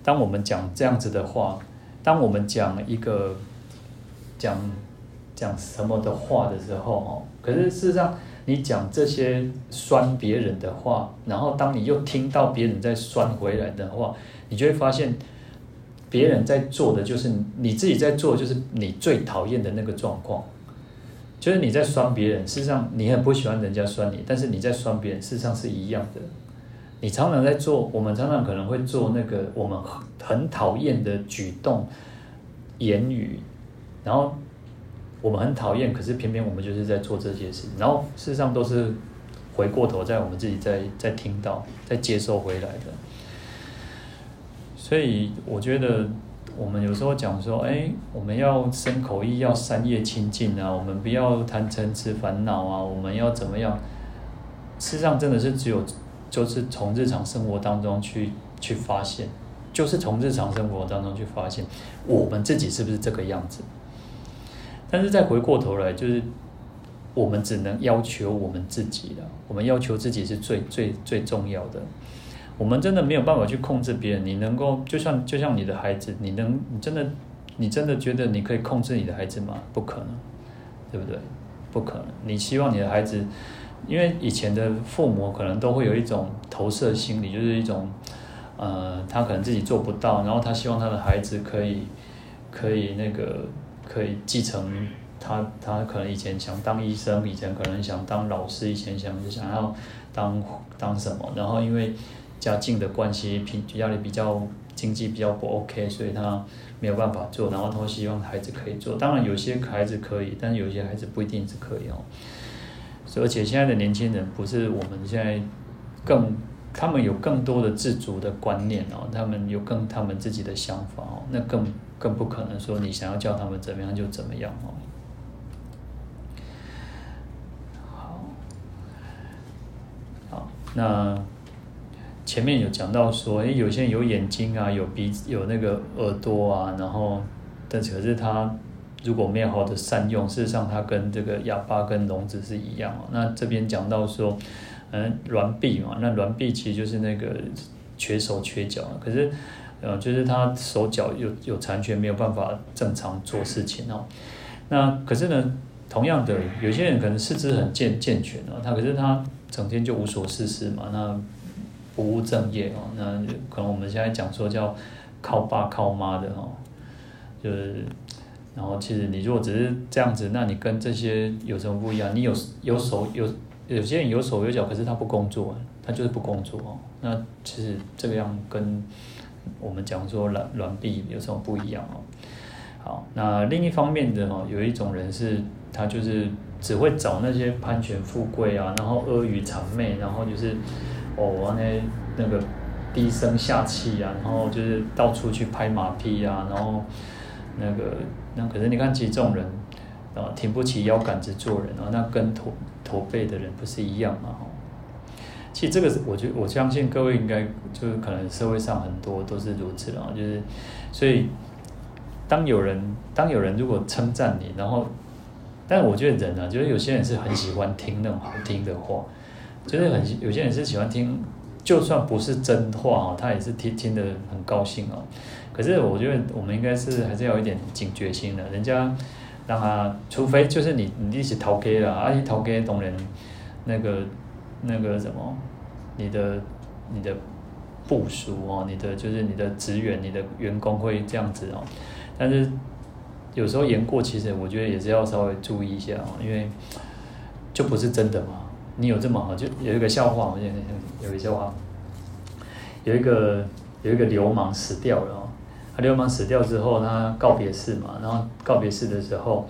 Speaker 2: 当我们讲这样子的话，当我们讲一个讲讲什么的话的时候哦，可是事实上你讲这些酸别人的话，然后当你又听到别人在酸回来的话，你就会发现别人在做的就是你自己在做，就是你最讨厌的那个状况。就是你在酸别人，事实上你很不喜欢人家酸你，但是你在酸别人，事实上是一样的。你常常在做，我们常常可能会做那个我们很讨厌的举动、言语，然后我们很讨厌，可是偏偏我们就是在做这些事，然后事实上都是回过头在我们自己在在听到、在接收回来的。所以我觉得。我们有时候讲说，哎，我们要身口意要三业清净啊，我们不要贪嗔痴烦恼啊，我们要怎么样？事实上，真的是只有就是从日常生活当中去去发现，就是从日常生活当中去发现我们自己是不是这个样子。但是再回过头来，就是我们只能要求我们自己了，我们要求自己是最最最重要的。我们真的没有办法去控制别人。你能够就像就像你的孩子，你能你真的你真的觉得你可以控制你的孩子吗？不可能，对不对？不可能。你希望你的孩子，因为以前的父母可能都会有一种投射心理，就是一种呃，他可能自己做不到，然后他希望他的孩子可以可以那个可以继承他他可能以前想当医生，以前可能想当老师，以前想想要当当什么，然后因为。家境的关系，平家里比较经济比较不 OK，所以他没有办法做，然后他希望孩子可以做。当然有些孩子可以，但是有些孩子不一定是可以哦。所以而且现在的年轻人不是我们现在更，他们有更多的自主的观念哦，他们有更他们自己的想法哦，那更更不可能说你想要叫他们怎么样就怎么样哦。好，好，那。前面有讲到说，诶，有些人有眼睛啊，有鼻子，有那个耳朵啊，然后，但是可是他如果没有好的善用，事实上他跟这个哑巴跟聋子是一样哦。那这边讲到说，嗯，鸾臂嘛，那鸾臂其实就是那个缺手缺脚。可是，呃，就是他手脚有有残缺，没有办法正常做事情哦。那可是呢，同样的，有些人可能四肢很健健全哦，他可是他整天就无所事事嘛，那不务正业哦，那可能我们现在讲说叫靠爸靠妈的哦，就是，然后其实你如果只是这样子，那你跟这些有什么不一样？你有有手有有些人有手有脚，可是他不工作，他就是不工作哦。那其实这个样跟我们讲说软软币有什么不一样哦？好，那另一方面的哦，有一种人是，他就是只会找那些攀权富贵啊，然后阿谀谄媚，然后就是哦那那个低声下气啊，然后就是到处去拍马屁啊，然后那个那可是你看，其实这种人啊，挺不起腰杆子做人啊，那跟驼驼背的人不是一样吗？其实这个是，我觉我相信各位应该就是可能社会上很多都是如此啊，就是所以当有人当有人如果称赞你，然后，但我觉得人啊，就是有些人是很喜欢听那种好听的话，就是很有些人是喜欢听，就算不是真话哦，他也是听听得很高兴哦。可是我觉得我们应该是还是要有一点警觉心的，人家让他，除非就是你你一起逃 K 了，而且逃 K 懂人那个。那个什么，你的你的部署哦，你的就是你的职员、你的员工会这样子哦，但是有时候言过其实，我觉得也是要稍微注意一下哦，因为就不是真的嘛。你有这么好，就有一个笑话，我现在有一个笑话，有一个有一个流氓死掉了哦，他流氓死掉之后，他告别式嘛，然后告别式的时候，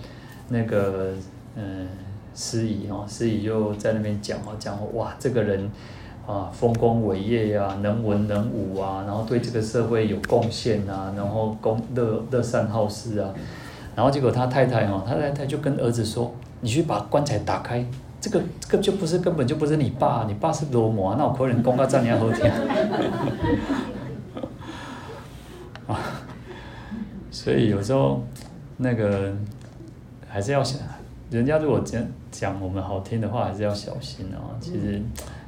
Speaker 2: 那个嗯。司仪哦，司仪就在那边讲哦，讲哇，这个人啊，丰功伟业呀，能文能武啊，然后对这个社会有贡献啊，然后公乐乐善好施啊，然后结果他太太哦，他太太就跟儿子说，你去把棺材打开，这个这个就不是根本就不是你爸，你爸是罗摩，那我可能公到这样后天啊，所以有时候那个还是要想。人家如果讲讲我们好听的话，还是要小心哦。其实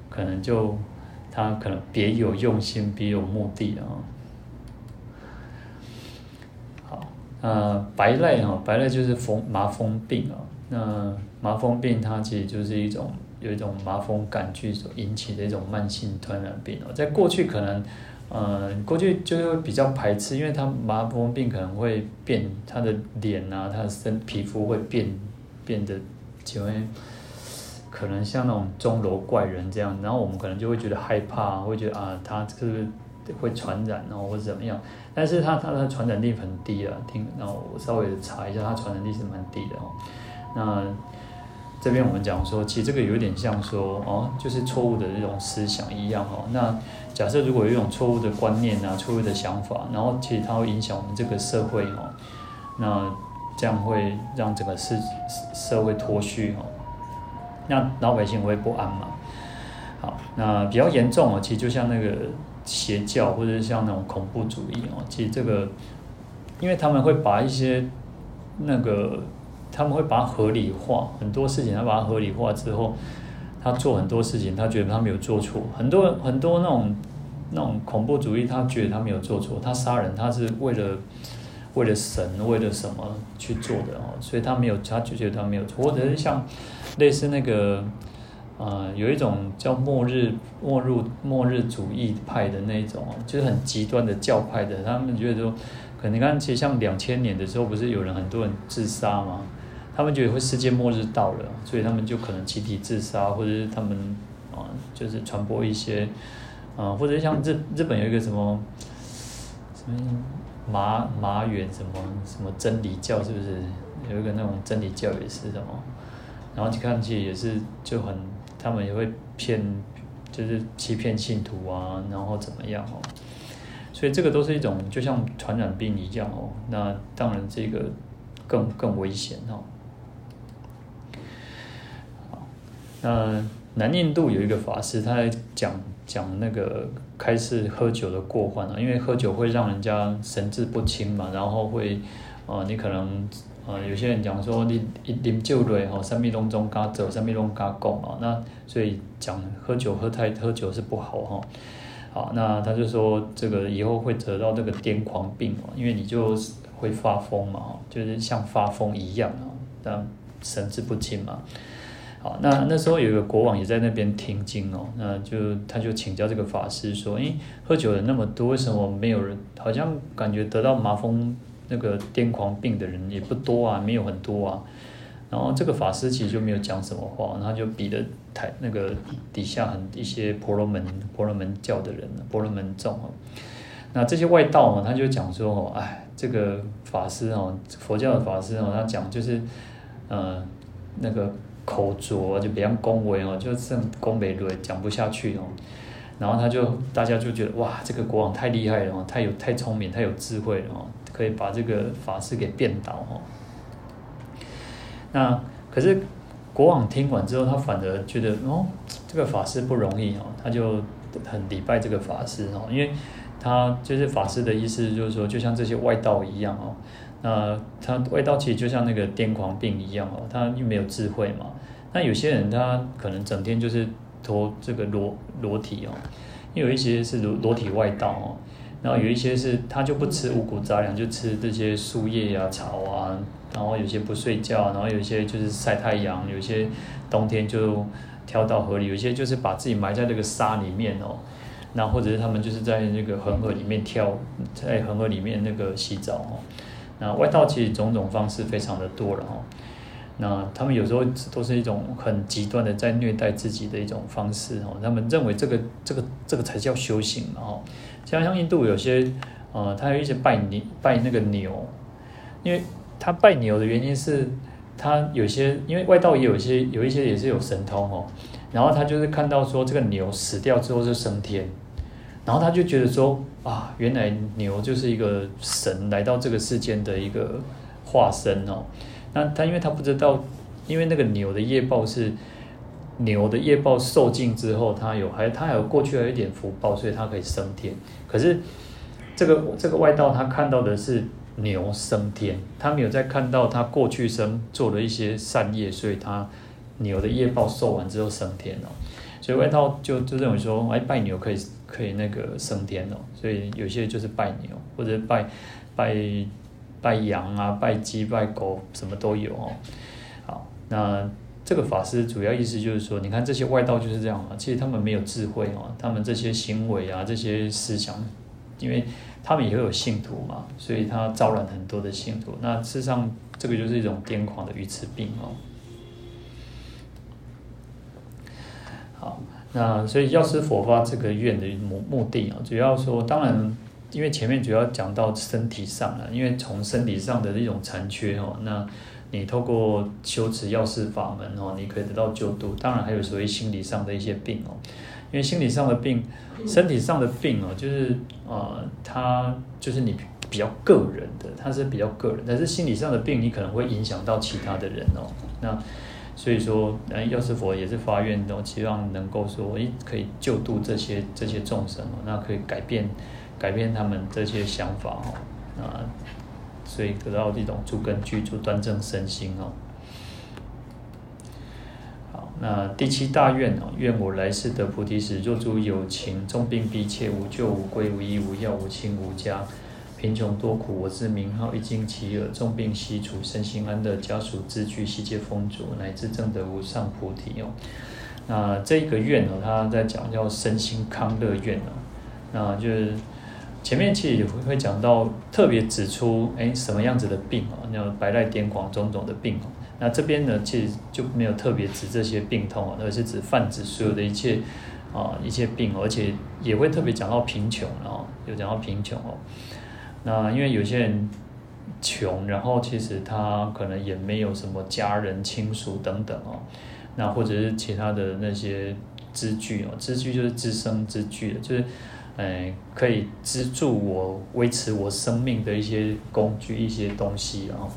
Speaker 2: 可能就他可能别有用心，别有目的啊。好，呃，白赖哈，白赖就是风麻风病啊。那麻风病它其实就是一种有一种麻风杆菌所引起的一种慢性传染病哦。在过去可能，呃，过去就会比较排斥，因为它麻风病可能会变，他的脸啊，他的身皮肤会变。变得就会可能像那种钟楼怪人这样，然后我们可能就会觉得害怕，会觉得啊，他是不是会传染哦，或者怎么样？但是他他的传染力很低啊，听，然后我稍微查一下，他传染力是蛮低的哦。那这边我们讲说，其实这个有点像说哦，就是错误的这种思想一样哦。那假设如果有一种错误的观念啊，错误的想法，然后其实它会影响我们这个社会哦，那。这样会让整个社社会脱序哦，那老百姓会不安嘛？好，那比较严重哦，其实就像那个邪教或者是像那种恐怖主义哦，其实这个，因为他们会把一些那个，他们会把它合理化，很多事情他把它合理化之后，他做很多事情，他觉得他没有做错，很多很多那种那种恐怖主义，他觉得他没有做错，他杀人他是为了。为了神，为了什么去做的哦？所以他没有，他就觉得他没有错，或者是像类似那个，呃，有一种叫末日末日末日主义派的那一种，就是很极端的教派的，他们觉得说，可能你看，其实像两千年的时候，不是有人很多人自杀吗？他们觉得会世界末日到了，所以他们就可能集体自杀，或者是他们啊，就是传播一些，啊，或者像日日本有一个什么什么。麻麻原什么什么真理教是不是有一个那种真理教也是什么？然后你看起也是就很，他们也会骗，就是欺骗信徒啊，然后怎么样哦？所以这个都是一种就像传染病一样哦。那当然这个更更危险哦。好，那南印度有一个法师，他在讲。讲那个开始喝酒的过患啊，因为喝酒会让人家神志不清嘛，然后会，呃，你可能，呃，有些人讲说你一啉酒类吼，三米龙中嘎走，三米龙加拱啊，那所以讲喝酒喝太喝酒是不好哈，好，那他就说这个以后会得到这个癫狂病哦，因为你就会发疯嘛，就是像发疯一样啊，但神志不清嘛。好，那那时候有一个国王也在那边听经哦，那就他就请教这个法师说，诶，喝酒的那么多，为什么没有人？好像感觉得到麻风那个癫狂病的人也不多啊，没有很多啊。然后这个法师其实就没有讲什么话，他就比的台那个底下很一些婆罗门婆罗门教的人，婆罗门众哦。那这些外道嘛，他就讲说哦，哎，这个法师哦，佛教的法师哦，他讲就是，呃，那个口拙就比较恭维哦，就剩恭维对讲不下去哦。然后他就大家就觉得哇，这个国王太厉害了哦，太有太聪明，太有智慧了哦，可以把这个法师给变倒哦。那可是国王听完之后，他反而觉得哦，这个法师不容易哦，他就很礼拜这个法师哦，因为他就是法师的意思，就是说就像这些外道一样哦，那他外道其实就像那个癫狂病一样哦，他又没有智慧嘛。那有些人他可能整天就是脱这个裸裸体哦，因为有一些是裸裸体外道哦，然后有一些是他就不吃五谷杂粮，就吃这些树叶呀、草啊。然后有些不睡觉，然后有些就是晒太阳，有些冬天就跳到河里，有些就是把自己埋在那个沙里面哦。那或者是他们就是在那个恒河里面跳，在恒河里面那个洗澡哦。那外道其实种种方式非常的多了哦。那他们有时候都是一种很极端的在虐待自己的一种方式哦。他们认为这个这个这个才叫修行哦。像像印度有些呃，他有一些拜牛拜那个牛，因为。他拜牛的原因是，他有些因为外道也有一些有一些也是有神通哦，然后他就是看到说这个牛死掉之后就升天，然后他就觉得说啊，原来牛就是一个神来到这个世间的一个化身哦。那他因为他不知道，因为那个牛的业报是牛的业报受尽之后，他有还他还有过去还有一点福报，所以他可以升天。可是这个这个外道他看到的是。牛升天，他没有在看到他过去生做了一些善业，所以他牛的业报受完之后升天了。所以外道就就认为说，哎，拜牛可以可以那个升天哦。所以有些就是拜牛，或者拜拜拜羊啊，拜鸡拜狗，什么都有哦。好，那这个法师主要意思就是说，你看这些外道就是这样嘛，其实他们没有智慧哦，他们这些行为啊，这些思想，因为。他们也会有信徒嘛，所以他招揽很多的信徒。那事实上，这个就是一种癫狂的愚痴病哦。好，那所以药师佛发这个愿的目目的啊，主要说，当然，因为前面主要讲到身体上了，因为从身体上的一种残缺哦，那你透过修持药师法门哦，你可以得到救度。当然还有所谓心理上的一些病哦。因为心理上的病，身体上的病哦，就是呃，他就是你比较个人的，他是比较个人，但是心理上的病，你可能会影响到其他的人哦。那所以说，呃，药师佛也是发愿的，希望能够说，诶，可以救度这些这些众生哦，那可以改变改变他们这些想法哦，啊，所以得到这种诸根具足端正身心哦。好那第七大愿哦，愿我来世得菩提时，若诸有情重病逼切，无救无归无依无药无亲无家，贫穷多苦，我知名号一经其耳，重病悉除，身心安乐，家属资具悉皆丰足，乃至证得无上菩提哦。那这个愿哦，他在讲叫身心康乐愿哦。那就是前面其实也会讲到，特别指出哎什么样子的病哦，那白赖癫狂种种的病哦。那这边呢，其实就没有特别指这些病痛，而是指泛指所有的一切啊一切病，而且也会特别讲到贫穷哦，有讲到贫穷哦。那因为有些人穷，然后其实他可能也没有什么家人亲属等等哦，那或者是其他的那些支具哦，支具就是资生资具的，就是哎可以资助我维持我生命的一些工具一些东西啊。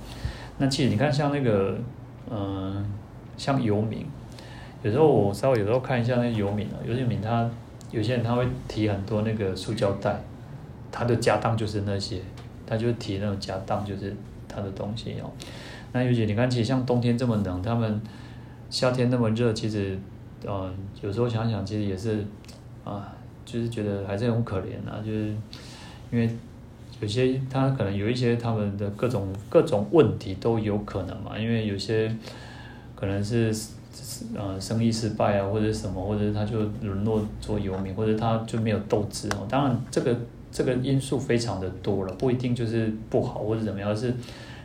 Speaker 2: 那其实你看，像那个，嗯、像游民，有时候我稍微有时候看一下那游民啊，游民他有些人他会提很多那个塑胶袋，他的家当就是那些，他就提那种家当就是他的东西哦。那尤其你看，其实像冬天这么冷，他们夏天那么热，其实，嗯、呃，有时候想想，其实也是啊，就是觉得还是很可怜啊，就是因为有些他可能有一些他们的各种各种问题都有可能嘛，因为有些可能是呃生意失败啊，或者什么，或者他就沦落做游民，或者他就没有斗志哦。当然这个这个因素非常的多了，不一定就是不好或者怎么样，是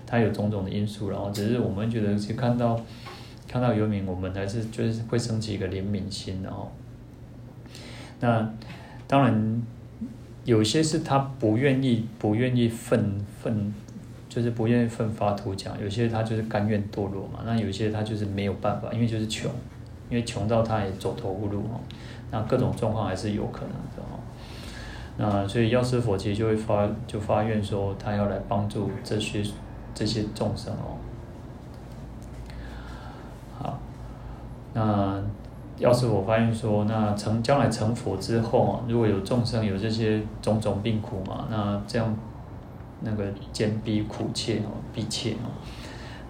Speaker 2: 它有种种的因素，然后只是我们觉得去看到看到游民，我们还是就是会升起一个怜悯心，然后。那当然，有些是他不愿意、不愿意奋奋，就是不愿意奋发图强；有些他就是甘愿堕落嘛。那有些他就是没有办法，因为就是穷，因为穷到他也走投无路哦。那各种状况还是有可能的哦。那所以药师佛其实就会发就发愿说，他要来帮助这些这些众生哦。好，那。要是我发现说，那成将来成佛之后啊，如果有众生有这些种种病苦嘛，那这样那个坚逼苦切哦，逼切哦，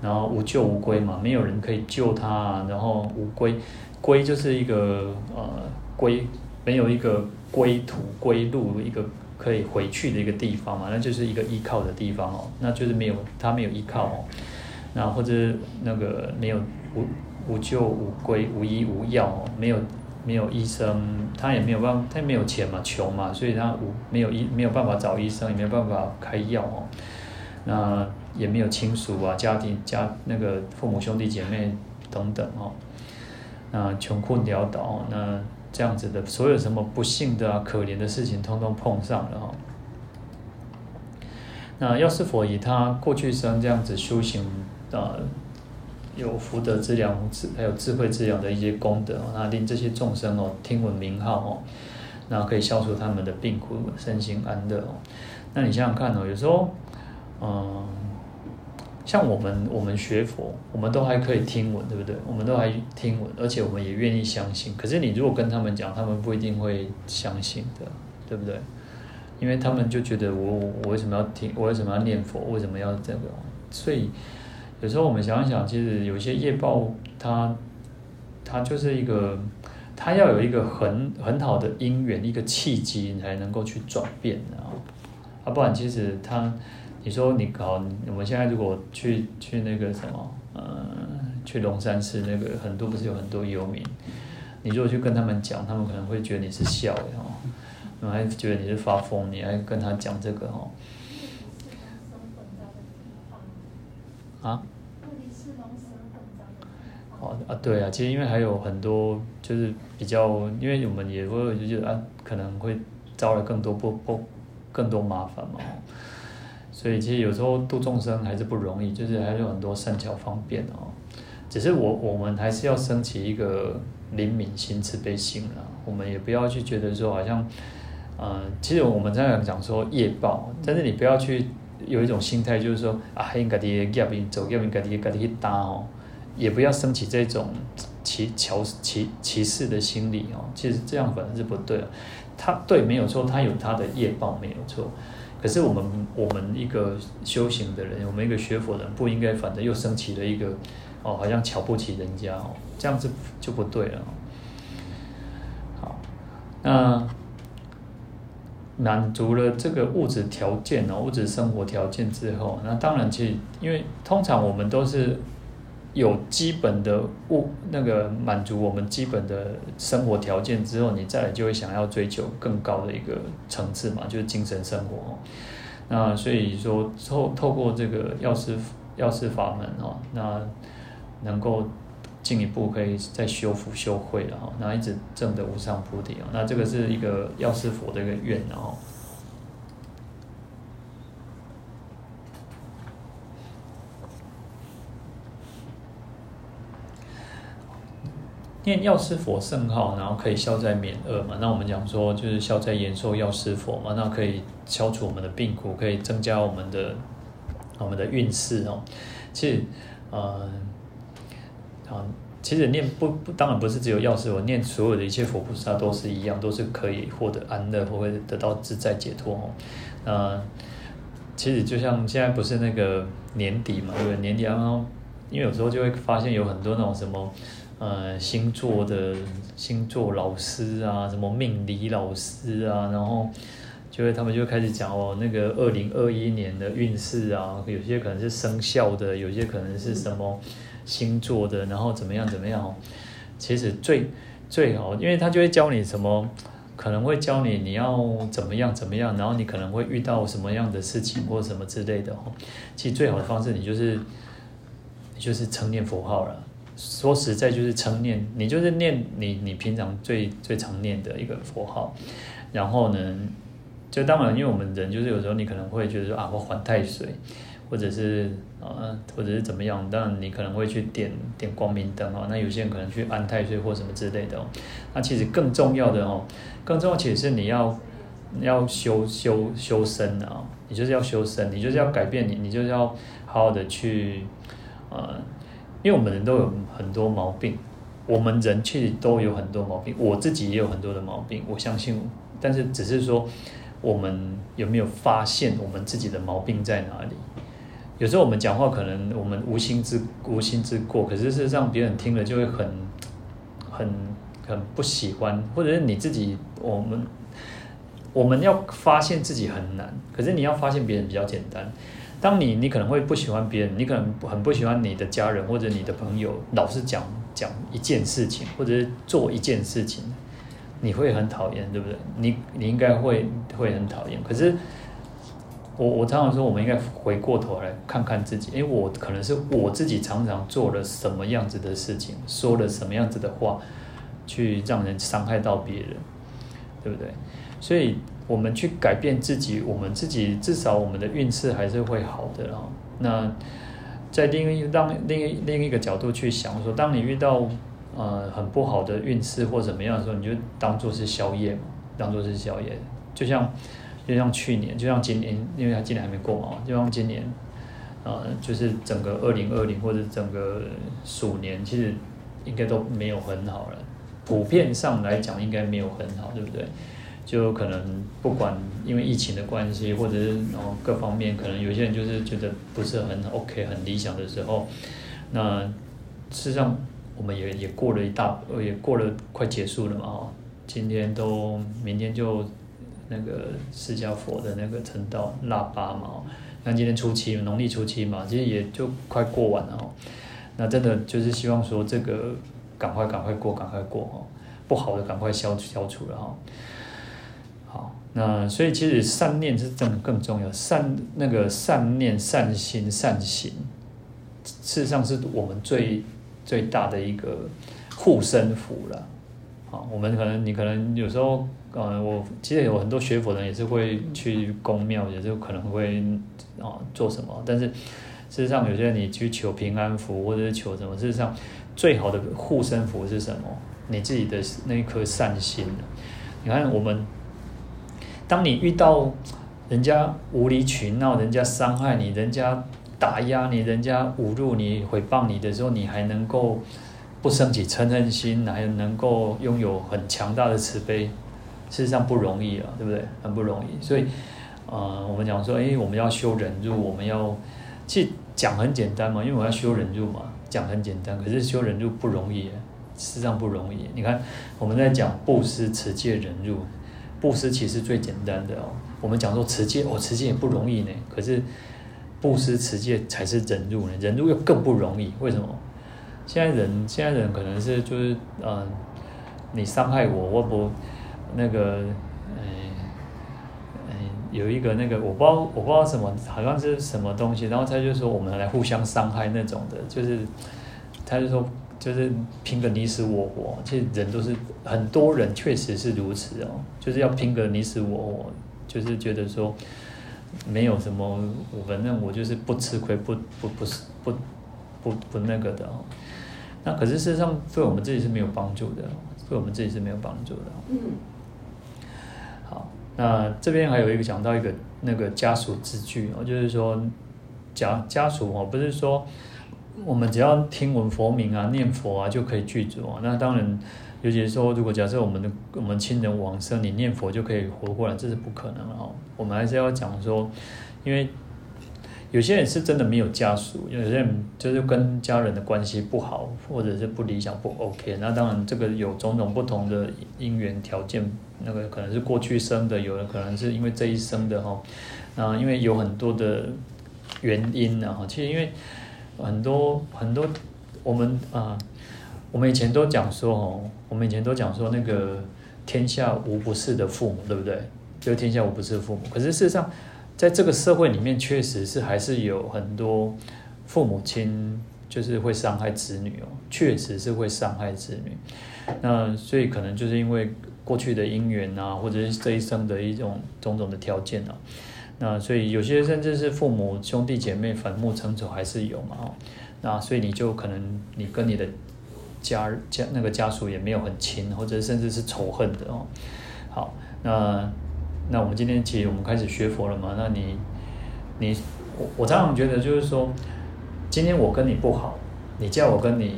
Speaker 2: 然后无救无归嘛，没有人可以救他，然后无归，归就是一个呃归，没有一个归途归路，一个可以回去的一个地方嘛，那就是一个依靠的地方哦，那就是没有他没有依靠哦，那或者那个没有无。无救无归，无医无药哦，没有没有医生，他也没有办法，他也没有钱嘛，穷嘛，所以他无没有医没有办法找医生，也没有办法开药哦。那也没有亲属啊，家庭家那个父母兄弟姐妹等等哦。那穷困潦倒，那这样子的所有什么不幸的啊、可怜的事情，通通碰上了哦。那药师佛以他过去生这样子修行啊。有福德资粮智，还有智慧资粮的一些功德，那令这些众生哦听闻名号哦，那可以消除他们的病苦，身心安乐哦。那你想想看哦，有时候，嗯，像我们我们学佛，我们都还可以听闻，对不对？我们都还听闻，而且我们也愿意相信。可是你如果跟他们讲，他们不一定会相信的，对不对？因为他们就觉得我我为什么要听？我为什么要念佛？为什么要这个？所以。有时候我们想一想，其实有些业报它，它它就是一个，它要有一个很很好的因缘，一个契机，你才能够去转变的啊，啊，不然其实它，你说你搞，我们现在如果去去那个什么，呃，去龙山寺那个很多不是有很多游民，你如果去跟他们讲，他们可能会觉得你是笑的哦，还觉得你是发疯，你还跟他讲这个哦。啊？哦啊，对啊，其实因为还有很多，就是比较，因为我们也会就觉得啊，可能会招来更多不不更多麻烦嘛。所以其实有时候度众生还是不容易，就是还是有很多善巧方便哦。只是我我们还是要升起一个怜悯心、慈悲心啊。我们也不要去觉得说好像，呃，其实我们这样讲说业报，但是你不要去。有一种心态，就是说啊，应该的要不走，要应该的该的去搭哦，也不要升起这种歧瞧歧歧视的心理哦。其实这样反而是不对。他对没有错，他有他的业报没有错。可是我们我们一个修行的人，我们一个学佛的人，不应该反正又升起了一个哦，好像瞧不起人家哦，这样子就不对了。好，那。满足了这个物质条件哦，物质生活条件之后，那当然其实因为通常我们都是有基本的物那个满足我们基本的生活条件之后，你再来就会想要追求更高的一个层次嘛，就是精神生活。那所以说透透过这个药师药师法门哦，那能够。进一步可以再修福修慧了哈，那一直证得无上菩提哦，那这个是一个药师佛的一个愿哦。念药师佛圣号，然后可以消灾免厄嘛。那我们讲说就是消灾延寿药师佛嘛，那可以消除我们的病苦，可以增加我们的我们的运势哦。其实，呃。啊，其实念不不，当然不是只有药师佛，念所有的一切佛菩萨都是一样，都是可以获得安乐，或会得到自在解脱哦。呃，其实就像现在不是那个年底嘛，对不对？年底然后，因为有时候就会发现有很多那种什么，呃星座的星座老师啊，什么命理老师啊，然后就会他们就开始讲哦，那个二零二一年的运势啊，有些可能是生肖的，有些可能是什么星座的，然后怎么样怎么样。其实最最好，因为他就会教你什么。可能会教你你要怎么样怎么样，然后你可能会遇到什么样的事情或什么之类的。其实最好的方式，你就是你就是称念佛号了。说实在，就是称念，你就是念你你平常最最常念的一个佛号。然后呢，就当然，因为我们人就是有时候你可能会觉得说啊，我还太岁。或者是啊，或者是怎么样？当然，你可能会去点点光明灯哦。那有些人可能去安太岁或什么之类的哦。那其实更重要的哦，更重要其实是你要要修修修身啊，你就是要修身，你就是要改变你，你就是要好好的去呃，因为我们人都有很多毛病，我们人其实都有很多毛病，我自己也有很多的毛病，我相信，但是只是说我们有没有发现我们自己的毛病在哪里？有时候我们讲话可能我们无心之无心之过，可是事实上别人听了就会很很很不喜欢，或者是你自己，我们我们要发现自己很难，可是你要发现别人比较简单。当你你可能会不喜欢别人，你可能很不喜欢你的家人或者你的朋友老是讲讲一件事情，或者是做一件事情，你会很讨厌，对不对？你你应该会会很讨厌，可是。我我常常说，我们应该回过头来看看自己，因为我可能是我自己常常做了什么样子的事情，说了什么样子的话，去让人伤害到别人，对不对？所以，我们去改变自己，我们自己至少我们的运势还是会好的哦。那在另一当另一另一个角度去想说，当你遇到呃很不好的运势或怎么样的时候，你就当做是宵夜嘛，当做是宵夜，就像。就像去年，就像今年，因为他今年还没过嘛，就像今年，呃，就是整个二零二零或者整个鼠年，其实应该都没有很好了。普遍上来讲，应该没有很好，对不对？就可能不管因为疫情的关系，或者是然后各方面，可能有些人就是觉得不是很 OK、很理想的时候，那事实上我们也也过了一大，也过了快结束了嘛，哦，今天都明天就。那个释迦佛的那个成道腊八嘛，那今天初七，农历初七嘛，其实也就快过完了哦。那真的就是希望说这个赶快赶快过，赶快过哦，不好的赶快消消除了哈。那所以其实善念是真的更重要，善那个善念、善心、善行，事实上是我们最最大的一个护身符了。好，我们可能你可能有时候。呃，我其实有很多学佛人也是会去宫庙，也是可能会啊做什么。但是事实上，有些人你去求平安符，或者是求什么，事实上最好的护身符是什么？你自己的那一颗善心。你看，我们当你遇到人家无理取闹，人家伤害你，人家打压你，人家侮辱你、诽谤你的时候，你还能够不升起嗔恨心，还能够拥有很强大的慈悲。事实上不容易啊，对不对？很不容易，所以，呃，我们讲说，哎，我们要修忍辱，我们要，去讲很简单嘛，因为我要修忍辱嘛，讲很简单，可是修忍辱不容易，事实上不容易。你看，我们在讲布施、持戒、忍辱，布施其实最简单的哦。我们讲说持戒，哦，持戒也不容易呢，可是布施、持戒才是忍辱呢，忍辱又更不容易。为什么？现在人，现在人可能是就是，嗯、呃，你伤害我，我不。那个，嗯嗯，有一个那个，我不知道，我不知道什么，好像是什么东西，然后他就说我们来互相伤害那种的，就是，他就说就是拼个你死我活，其实人都是很多人确实是如此哦，就是要拼个你死我活，就是觉得说没有什么，我反正我就是不吃亏，不不不是不不不那个的哦，那可是事实上对我们自己是没有帮助的，对我们自己是没有帮助的。嗯。好，那这边还有一个讲到一个那个家属之具哦，就是说家家属哦，不是说我们只要听闻佛名啊、念佛啊就可以具足啊。那当然，尤其是说，如果假设我们的我们亲人往生，你念佛就可以活过来，这是不可能的哦。我们还是要讲说，因为有些人是真的没有家属，有些人就是跟家人的关系不好，或者是不理想不 OK。那当然这个有种种不同的因缘条件，那个可能是过去生的，有的可能是因为这一生的哈。啊，因为有很多的原因呢啊，其实因为很多很多我们啊，我们以前都讲说哦，我们以前都讲说那个天下无不是的父母，对不对？就天下无不是父母，可是事实上。在这个社会里面，确实是还是有很多父母亲就是会伤害子女哦，确实是会伤害子女。那所以可能就是因为过去的因缘啊，或者是这一生的一种种种的条件啊，那所以有些甚至是父母兄弟姐妹反目成仇还是有嘛哦。那所以你就可能你跟你的家家那个家属也没有很亲，或者甚至是仇恨的哦。好，那。那我们今天其实我们开始学佛了嘛？那你，你我我常常觉得就是说，今天我跟你不好，你叫我跟你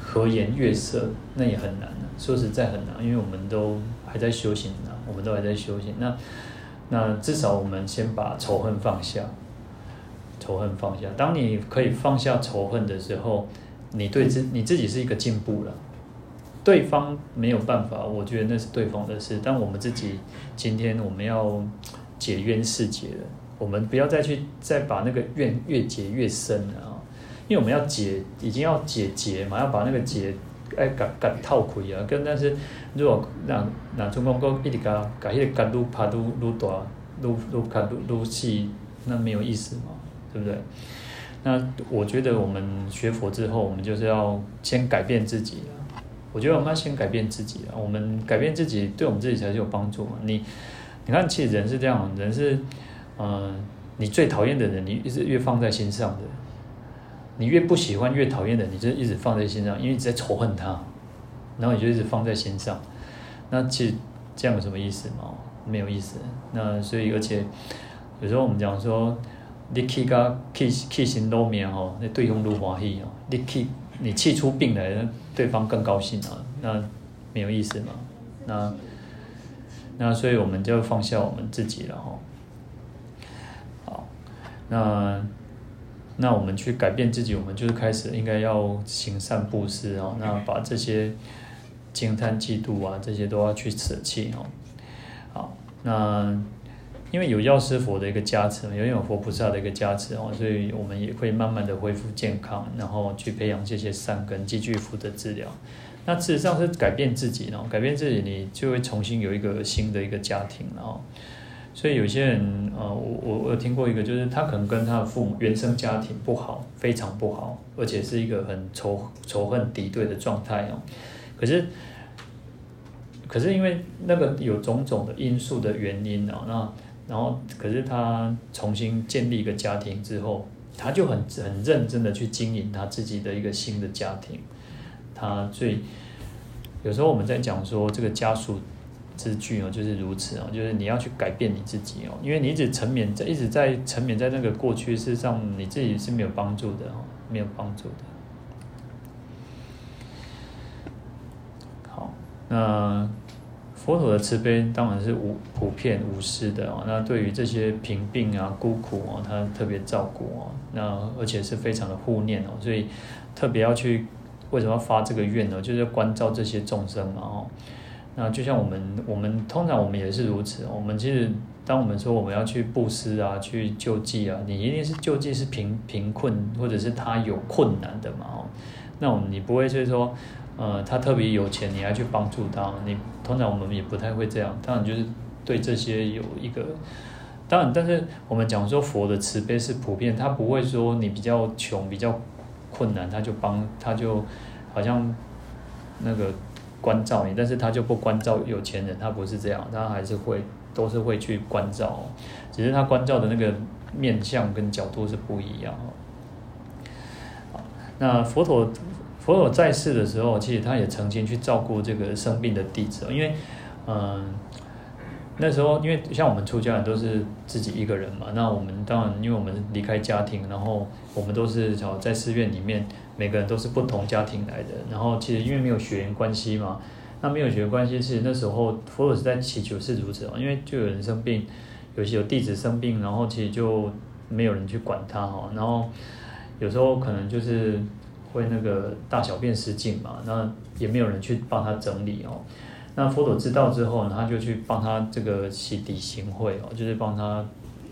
Speaker 2: 和颜悦色，那也很难。说实在很难，因为我们都还在修行呢，我们都还在修行。那那至少我们先把仇恨放下，仇恨放下。当你可以放下仇恨的时候，你对自你自己是一个进步了。对方没有办法，我觉得那是对方的事。但我们自己今天我们要解冤释结了，我们不要再去再把那个怨越结越深了啊！因为我们要解，已经要解结嘛，要把那个结哎搞搞套亏啊。跟但是如果让让中公公一直搞搞一直搞愈怕愈愈大愈愈搞愈愈细，那没有意思嘛，对不对？那我觉得我们学佛之后，我们就是要先改变自己。我觉得我们要先改变自己啊！我们改变自己，对我们自己才是有帮助嘛。你，你看，其实人是这样，人是，嗯、呃，你最讨厌的人，你一直越放在心上的；你越不喜欢、越讨厌的，你就一直放在心上，因为你在仇恨他，然后你就一直放在心上。那其实这样有什么意思吗？没有意思。那所以，而且有时候我们讲说，你气个气气心都灭吼，那对方都欢喜哦，你气。你气出病来，对方更高兴啊，那没有意思嘛？那那所以我们就放下我们自己了哈。好，那那我们去改变自己，我们就是开始应该要行善布施哦。那把这些惊叹嫉妒啊，这些都要去舍弃哦。好，那。因为有药师佛的一个加持，有有佛菩萨的一个加持哦，所以我们也会慢慢的恢复健康，然后去培养这些善根，继续福德治疗。那事实上是改变自己，哦改变自己，你就会重新有一个新的一个家庭，然后，所以有些人，呃，我我我听过一个，就是他可能跟他的父母原生家庭不好，非常不好，而且是一个很仇仇恨敌对的状态哦，可是。可是因为那个有种种的因素的原因啊，那然后可是他重新建立一个家庭之后，他就很很认真的去经营他自己的一个新的家庭。他最有时候我们在讲说这个家属之句哦，就是如此哦，就是你要去改变你自己哦，因为你一直沉湎在一直在沉湎在那个过去，事实上你自己是没有帮助的哦，没有帮助的。好，那。佛陀的慈悲当然是无普遍无私的哦，那对于这些贫病啊、孤苦哦，他特别照顾哦，那而且是非常的护念哦，所以特别要去为什么要发这个愿呢？就是关照这些众生嘛哦。那就像我们，我们通常我们也是如此。我们其实当我们说我们要去布施啊、去救济啊，你一定是救济是贫贫困或者是他有困难的嘛哦。那我们你不会就是说。呃，他特别有钱，你还去帮助他？你通常我们也不太会这样。当然就是对这些有一个，当然，但是我们讲说佛的慈悲是普遍，他不会说你比较穷、比较困难，他就帮，他就好像那个关照你，但是他就不关照有钱人，他不是这样，他还是会都是会去关照，只是他关照的那个面向跟角度是不一样。那佛陀。佛陀在世的时候，其实他也曾经去照顾这个生病的弟子，因为，嗯，那时候因为像我们出家人都是自己一个人嘛，那我们当然因为我们离开家庭，然后我们都是在寺院里面，每个人都是不同家庭来的，然后其实因为没有血缘关系嘛，那没有血缘关系，其实那时候佛陀是在祈求是如此哦，因为就有人生病，有些有弟子生病，然后其实就没有人去管他哈，然后有时候可能就是会那个大小便失禁嘛，那也没有人去帮他整理哦。那佛陀知道之后呢，他就去帮他这个洗涤行秽哦，就是帮他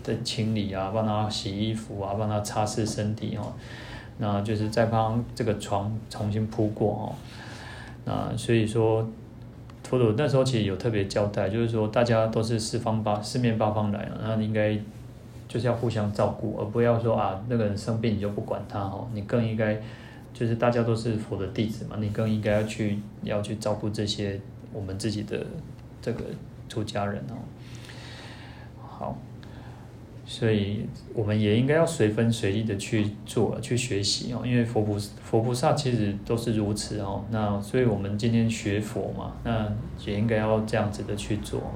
Speaker 2: 的清理啊，帮他洗衣服啊，帮他擦拭身体哦，那就是再帮这个床重新铺过哦。那所以说。佛陀那时候其实有特别交代，就是说大家都是四方八四面八方来了，那你应该就是要互相照顾，而不要说啊那个人生病你就不管他哦，你更应该就是大家都是佛的弟子嘛，你更应该要去要去照顾这些我们自己的这个出家人哦。好。所以我们也应该要随分随力的去做，去学习哦。因为佛菩佛菩萨其实都是如此哦。那所以我们今天学佛嘛，那也应该要这样子的去做。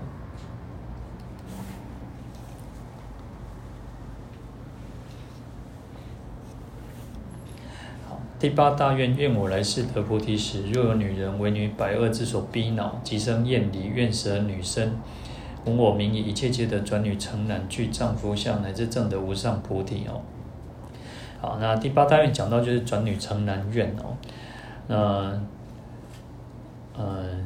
Speaker 2: 第八大愿，愿我来世得菩提时，若有女人为女百恶之所逼恼，即生厌离，愿舍女身。闻我名义，一切皆得转女成男，具丈夫相，乃至正得无上菩提哦。好，那第八大愿讲到就是转女成男愿哦。那，嗯，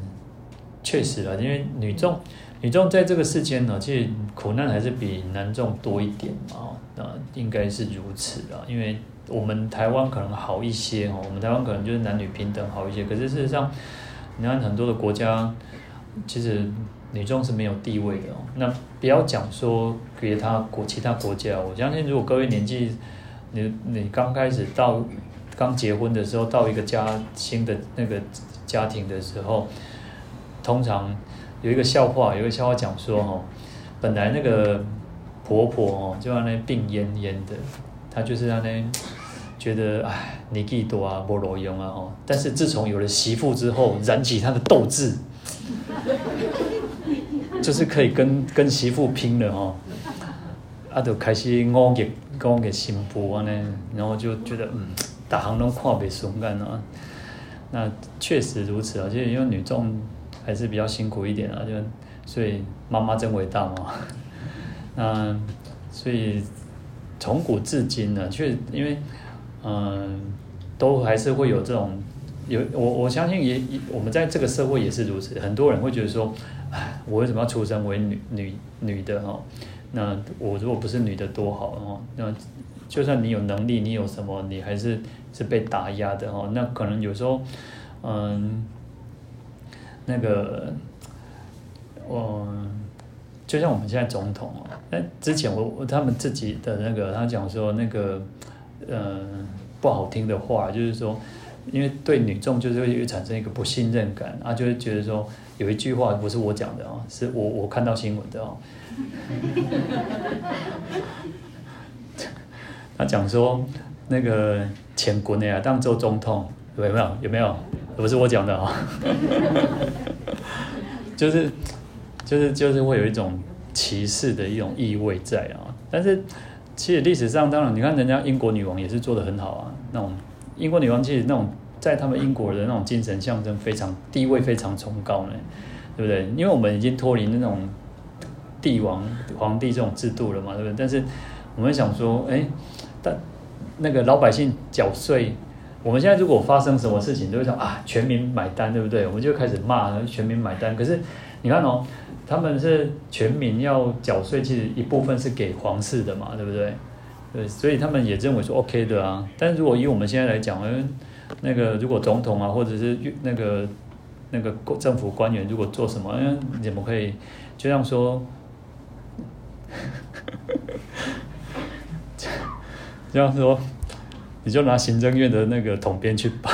Speaker 2: 确实了，因为女众女众在这个世间呢，其实苦难还是比男众多一点嘛。那应该是如此的，因为我们台湾可能好一些哦，我们台湾可能就是男女平等好一些。可是事实上，你看很多的国家，其实。女众是没有地位的哦。那不要讲说别他国其他国家，我相信如果各位年纪，你你刚开始到刚结婚的时候，到一个家新的那个家庭的时候，通常有一个笑话，有一个笑话讲说哦，本来那个婆婆哦，就在那病恹恹的，她就是在那觉得哎，年纪多啊，没路用啊哦。但是自从有了媳妇之后，燃起她的斗志。就是可以跟跟媳妇拼了哦，啊，就开始我给我给媳妇啊呢，然后就觉得嗯，大行都看不顺眼啊。那确实如此啊，就因为女众还是比较辛苦一点啊，就所以妈妈真伟大嘛。那所以从古至今呢，确因为嗯，都还是会有这种有我我相信也也我们在这个社会也是如此，很多人会觉得说。我为什么要出生为女女女的哈？那我如果不是女的多好哦。那就算你有能力，你有什么，你还是是被打压的哦。那可能有时候，嗯，那个，嗯，就像我们现在总统哦。那之前我我他们自己的那个，他讲说那个，嗯，不好听的话，就是说，因为对女众就是会产生一个不信任感啊，就会觉得说。有一句话不是我讲的哦，是我我看到新闻的哦。他讲说那个前国内啊当做总统有没有有没有？不是我讲的哦。就是就是就是会有一种歧视的一种意味在啊。但是其实历史上当然你看人家英国女王也是做得很好啊。那种英国女王其实那种。在他们英国的那种精神象征非常地位非常崇高呢，对不对？因为我们已经脱离那种帝王皇帝这种制度了嘛，对不对？但是我们想说，哎，但那个老百姓缴税，我们现在如果发生什么事情，都会想啊，全民买单，对不对？我们就开始骂全民买单。可是你看哦，他们是全民要缴税，其实一部分是给皇室的嘛，对不对？对，所以他们也认为说 OK 的啊。但如果以我们现在来讲，那个如果总统啊，或者是那个那个政府官员，如果做什么，嗯，你怎么可以就这样说？这样说，你就拿行政院的那个统编去办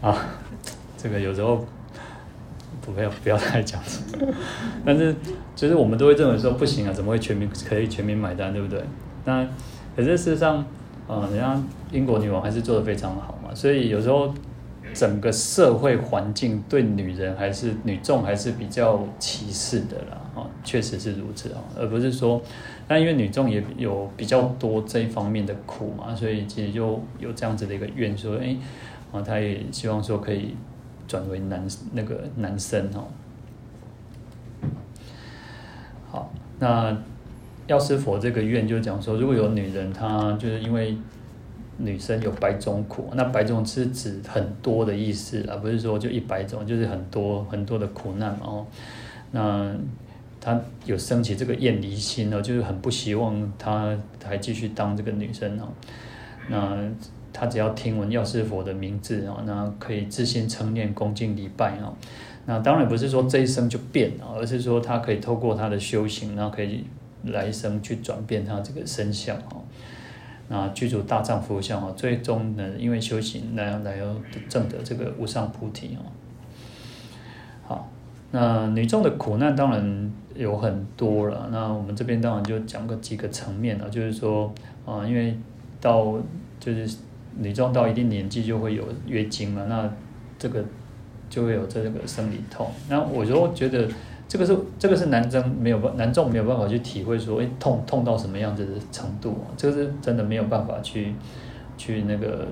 Speaker 2: 啊？这个有时候不要不要太讲，但是就是我们都会认为说不行啊，怎么会全民可以全民买单，对不对？那可是事实上。嗯，人家英国女王还是做的非常好嘛，所以有时候整个社会环境对女人还是女众还是比较歧视的啦，啊，确实是如此啊，而不是说，那因为女众也有比较多这一方面的苦嘛，所以其实就有这样子的一个愿说，哎，啊，他也希望说可以转为男那个男生哦。好，那药师佛这个愿就是讲说，如果有女人她就是因为女生有百种苦，那百种是指很多的意思啊，不是说就一百种，就是很多很多的苦难哦。那她有升起这个厌离心哦，就是很不希望她还继续当这个女生哦。那她只要听闻药师佛的名字哦，那可以自心称念、恭敬礼拜哦。那当然不是说这一生就变了，而是说她可以透过她的修行，然后可以来生去转变他这个身相哦。那具足大丈夫相哦，最终呢，因为修行来来要证得这个无上菩提哦。好，那女众的苦难当然有很多了。那我们这边当然就讲个几个层面了，就是说啊，因为到就是女众到一定年纪就会有月经嘛，那这个。就会有这个生理痛，那我就觉得这个是这个是男生没有办男众没有办法去体会说，哎，痛痛到什么样子的程度，这个是真的没有办法去去那个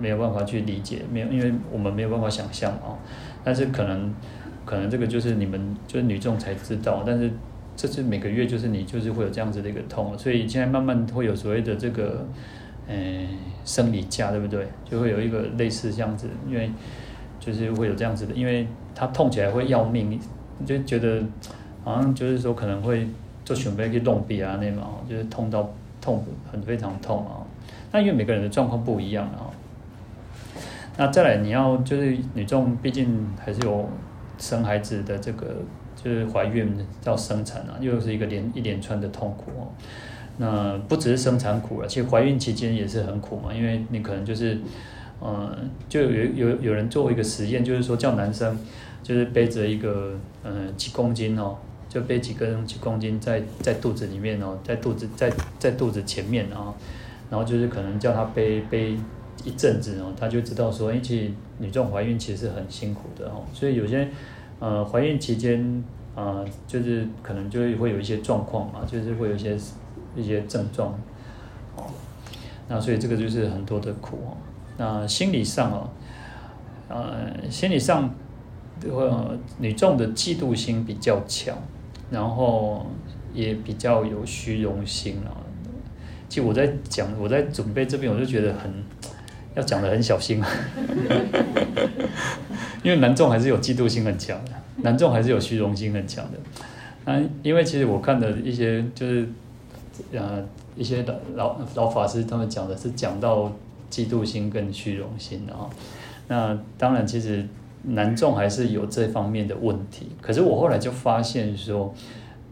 Speaker 2: 没有办法去理解，没有，因为我们没有办法想象啊。但是可能可能这个就是你们就是女众才知道，但是这是每个月就是你就是会有这样子的一个痛，所以现在慢慢会有所谓的这个嗯生理假，对不对？就会有一个类似这样子，因为。就是会有这样子的，因为他痛起来会要命，就觉得好像就是说可能会做准备去弄鼻啊那嘛，就是痛到痛很非常痛啊。那因为每个人的状况不一样啊。那再来你要就是女众毕竟还是有生孩子的这个就是怀孕到生产啊，又是一个连一连串的痛苦哦。那不只是生产苦了，其实怀孕期间也是很苦嘛，因为你可能就是。嗯，就有有有人做一个实验，就是说叫男生，就是背着一个嗯几公斤哦，就背几根几公斤在在肚子里面哦，在肚子在在肚子前面啊，然后就是可能叫他背背一阵子哦，他就知道说，因为女众怀孕其实是很辛苦的哦，所以有些呃怀孕期间啊，就是可能就会有一些状况嘛，就是会有一些一些症状哦，那所以这个就是很多的苦哦。那心理上哦，呃，心理上，呃，女众的嫉妒心比较强，然后也比较有虚荣心啊。其实我在讲，我在准备这边，我就觉得很要讲得很小心啊，因为男众还是有嫉妒心很强的，男众还是有虚荣心很强的。那因为其实我看的一些就是呃一些老老老法师他们讲的是讲到。嫉妒心跟虚荣心的哈，那当然其实男众还是有这方面的问题。可是我后来就发现说，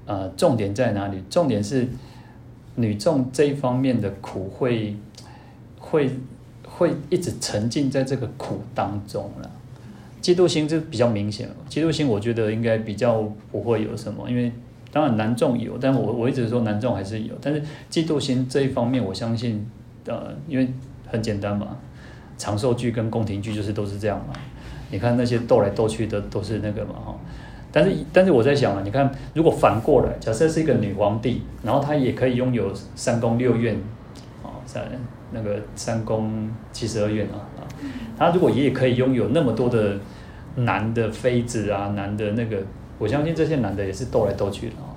Speaker 2: 呃，重点在哪里？重点是女众这一方面的苦会会会一直沉浸在这个苦当中了。嫉妒心就比较明显了，嫉妒心我觉得应该比较不会有什么，因为当然男众有，但我我一直说男众还是有，但是嫉妒心这一方面，我相信呃，因为。很简单嘛，长寿剧跟宫廷剧就是都是这样嘛。你看那些斗来斗去的都是那个嘛哈。但是但是我在想啊，你看如果反过来，假设是一个女皇帝，然后她也可以拥有三宫六院，啊，三那个三宫七十二院啊啊，她如果也可以拥有那么多的男的妃子啊，男的那个，我相信这些男的也是斗来斗去的啊。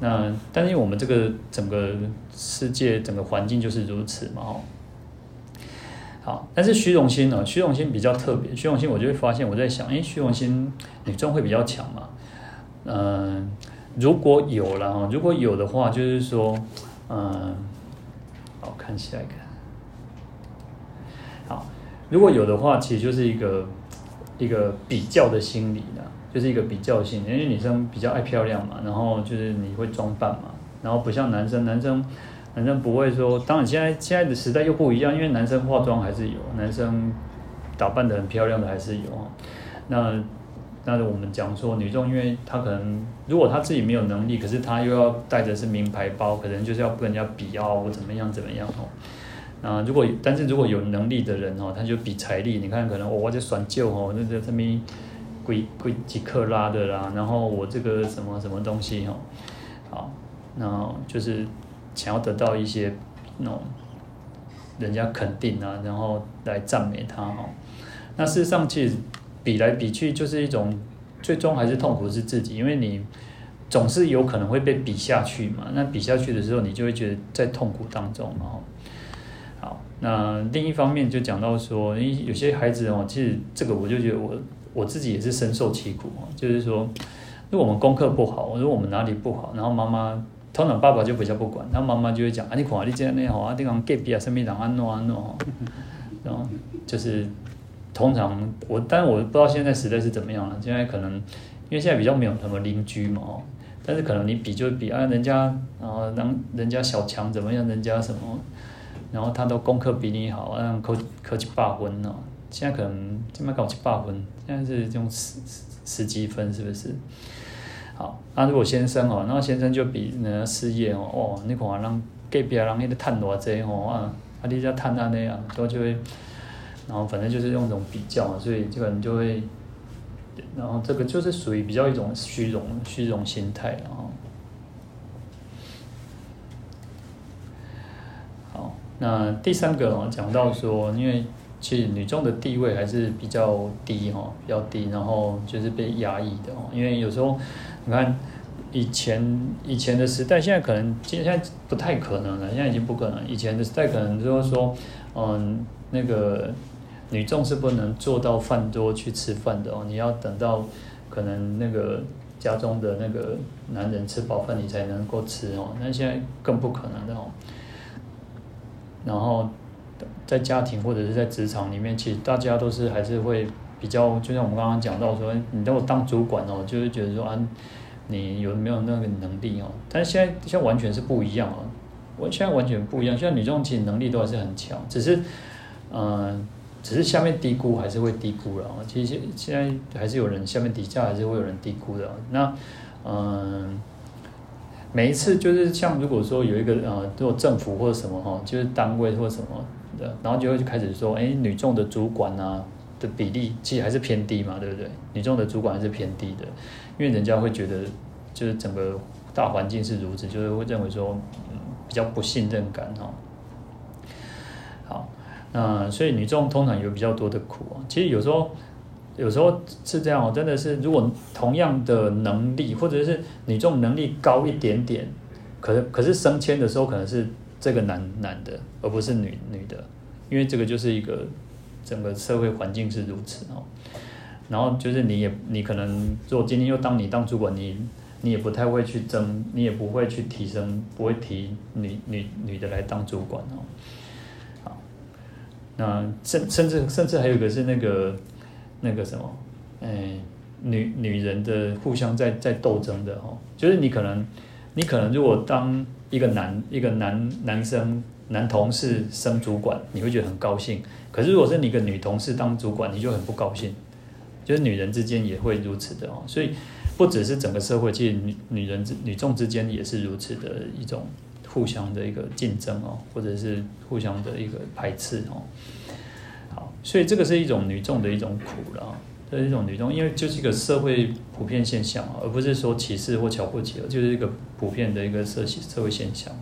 Speaker 2: 那但是因为我们这个整个世界整个环境就是如此嘛哈。好，但是虚荣心呢？虚荣心比较特别。虚荣心，我就会发现，我在想，诶，虚荣心女生会比较强嘛？嗯，如果有了，如果有的话，就是说，嗯，好，看下一个。好，如果有的话，其实就是一个一个比较的心理的，就是一个比较性，因为女生比较爱漂亮嘛，然后就是你会装扮嘛，然后不像男生，男生。男生不会说，当然现在现在的时代又不一样，因为男生化妆还是有，男生打扮的很漂亮的还是有。那那我们讲说女众，因为她可能如果她自己没有能力，可是她又要带着是名牌包，可能就是要跟人家比啊，或怎么样怎么样哦。那如果但是如果有能力的人哦，他就比财力，你看可能我这选旧哦，那这这么贵贵几克拉的啦，然后我这个什么什么东西哦，好，那就是。想要得到一些那种人家肯定啊，然后来赞美他哦。那事实上，其实比来比去就是一种，最终还是痛苦是自己，因为你总是有可能会被比下去嘛。那比下去的时候，你就会觉得在痛苦当中嘛。好，那另一方面就讲到说，因为有些孩子哦，其实这个我就觉得我我自己也是深受其苦哦。就是说，如果我们功课不好，如果我们哪里不好，然后妈妈通常爸爸就比较不管，他妈妈就会讲啊，你看你这样那样啊，你讲隔壁啊，什么人安诺安诺，然后就是通常我，但我不知道现在时代是怎么样了。现在可能因为现在比较没有什么邻居嘛，但是可能你比就比啊，人家然后让人家小强怎么样，人家什么。然后他都功课比你好，啊，考考七八分哦。现在可能现在考七八分，现在是这种十十几分，是不是？好，那如果先生哦，那先生就比人家事业哦，哦，你看人隔壁人那个赚多少哦啊，啊，你家赚那那样，都就会，然后反正就是用一种比较，所以基本就会，然后这个就是属于比较一种虚荣虚荣心态了啊。那第三个哦，讲到说，因为其实女众的地位还是比较低哈，比较低，然后就是被压抑的哦。因为有时候你看以前以前的时代，现在可能现在不太可能了，现在已经不可能。以前的时代可能就是说，嗯，那个女众是不能坐到饭桌去吃饭的哦，你要等到可能那个家中的那个男人吃饱饭，你才能够吃哦。那现在更不可能的哦。然后，在家庭或者是在职场里面，其实大家都是还是会比较，就像我们刚刚讲到说，你如果当主管哦，就是觉得说啊，你有没有那个能力哦？但是现在现在完全是不一样哦，我现在完全不一样。现在女众其实能力都还是很强，只是嗯、只是下面低估还是会低估了。其实现在还是有人下面底下还是会有人低估的。那嗯。每一次就是像如果说有一个呃，做政府或者什么哈，就是单位或者什么的，然后就会开始说，哎，女众的主管啊的比例其实还是偏低嘛，对不对？女众的主管还是偏低的，因为人家会觉得就是整个大环境是如此，就是会认为说，嗯，比较不信任感哈。好，那所以女众通常有比较多的苦啊，其实有时候。有时候是这样哦，真的是，如果同样的能力，或者是你这种能力高一点点，可是可是升迁的时候可能是这个男男的，而不是女女的，因为这个就是一个整个社会环境是如此哦。然后就是你也你可能，如果今天又当你当主管，你你也不太会去争，你也不会去提升，不会提女女女的来当主管哦。好，那甚甚至甚至还有一个是那个。那个什么，哎，女女人的互相在在斗争的哦，就是你可能，你可能如果当一个男一个男男生男同事升主管，你会觉得很高兴。可是如果是你个女同事当主管，你就很不高兴。就是女人之间也会如此的哦，所以不只是整个社会，其实女女人之女众之间也是如此的一种互相的一个竞争哦，或者是互相的一个排斥哦。好所以这个是一种女众的一种苦了，这是一种女众，因为就是一个社会普遍现象，而不是说歧视或瞧不起，就是一个普遍的一个社社会现象。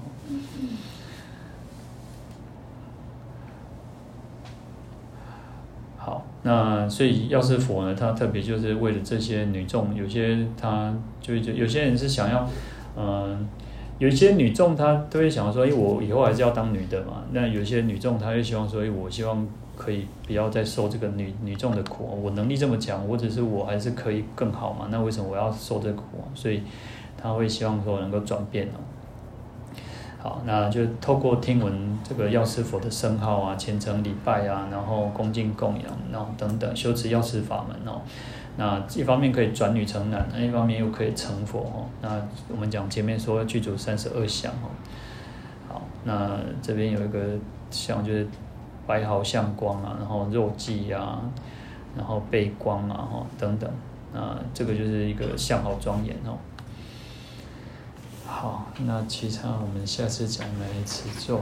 Speaker 2: 那所以药师佛呢，他特别就是为了这些女众，有些他就就有些人是想要，嗯，有些女众她都会想要说，哎，我以后还是要当女的嘛。那有些女众她会希望说，哎，我希望。可以不要再受这个女女众的苦，我能力这么强，或者是我还是可以更好嘛？那为什么我要受这苦？所以他会希望说能够转变哦。好，那就透过听闻这个药师佛的圣号啊，虔诚礼拜啊，然后恭敬供养，然后等等修持药师法门哦。那一方面可以转女成男，那一方面又可以成佛哦。那我们讲前面说具足三十二相哦。好，那这边有一个像就是。白毫相光啊，然后肉髻啊，然后背光啊，哈等等，啊，这个就是一个相好庄严哦。好，那其他我们下次
Speaker 1: 再来一起做。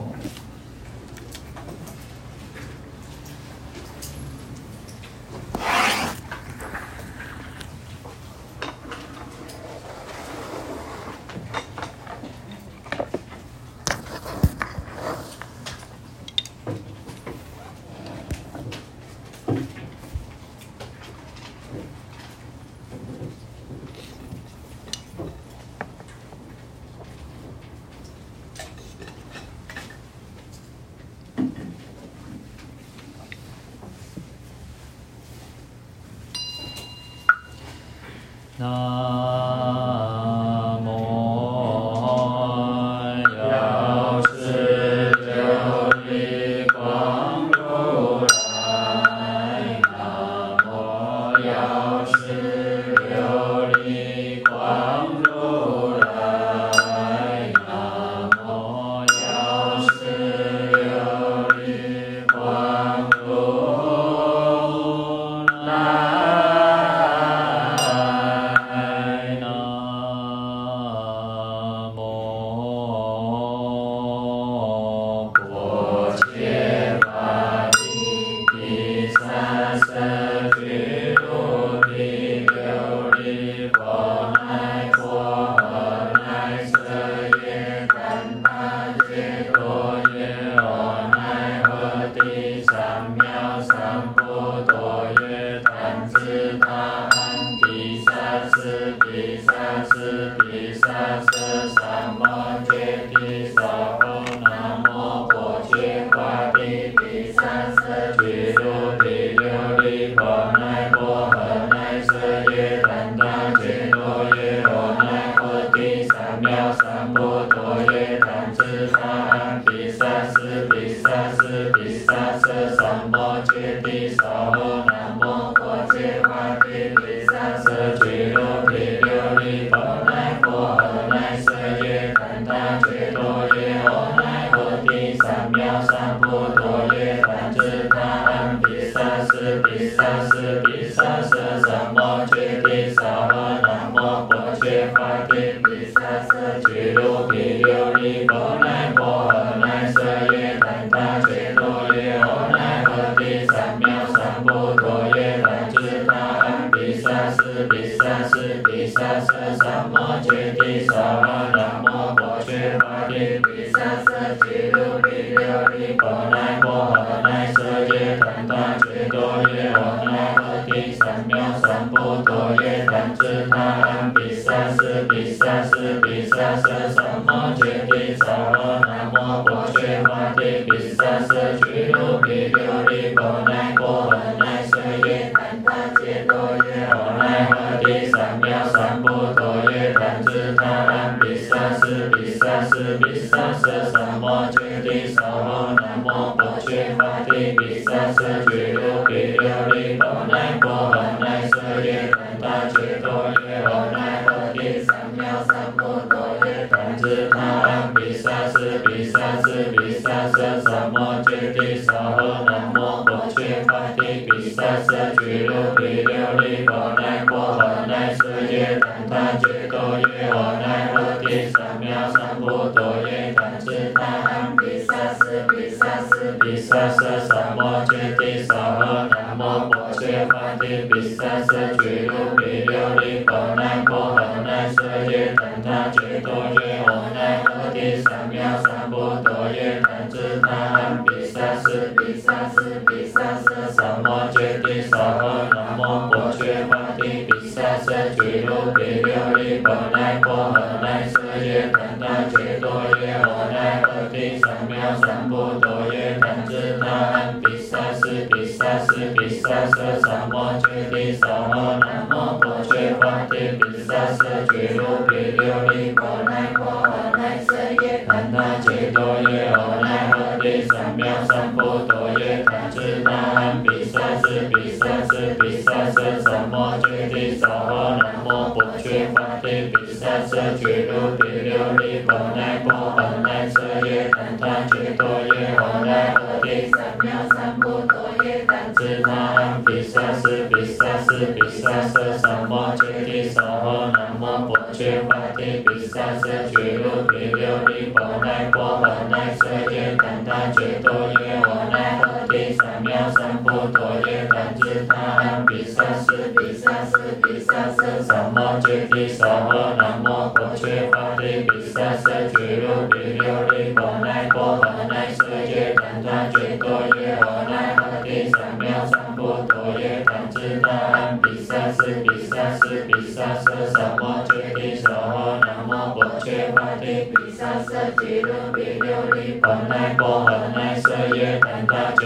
Speaker 1: 三世比三世比三
Speaker 3: 世。Lord, be born, Po, wala
Speaker 1: na.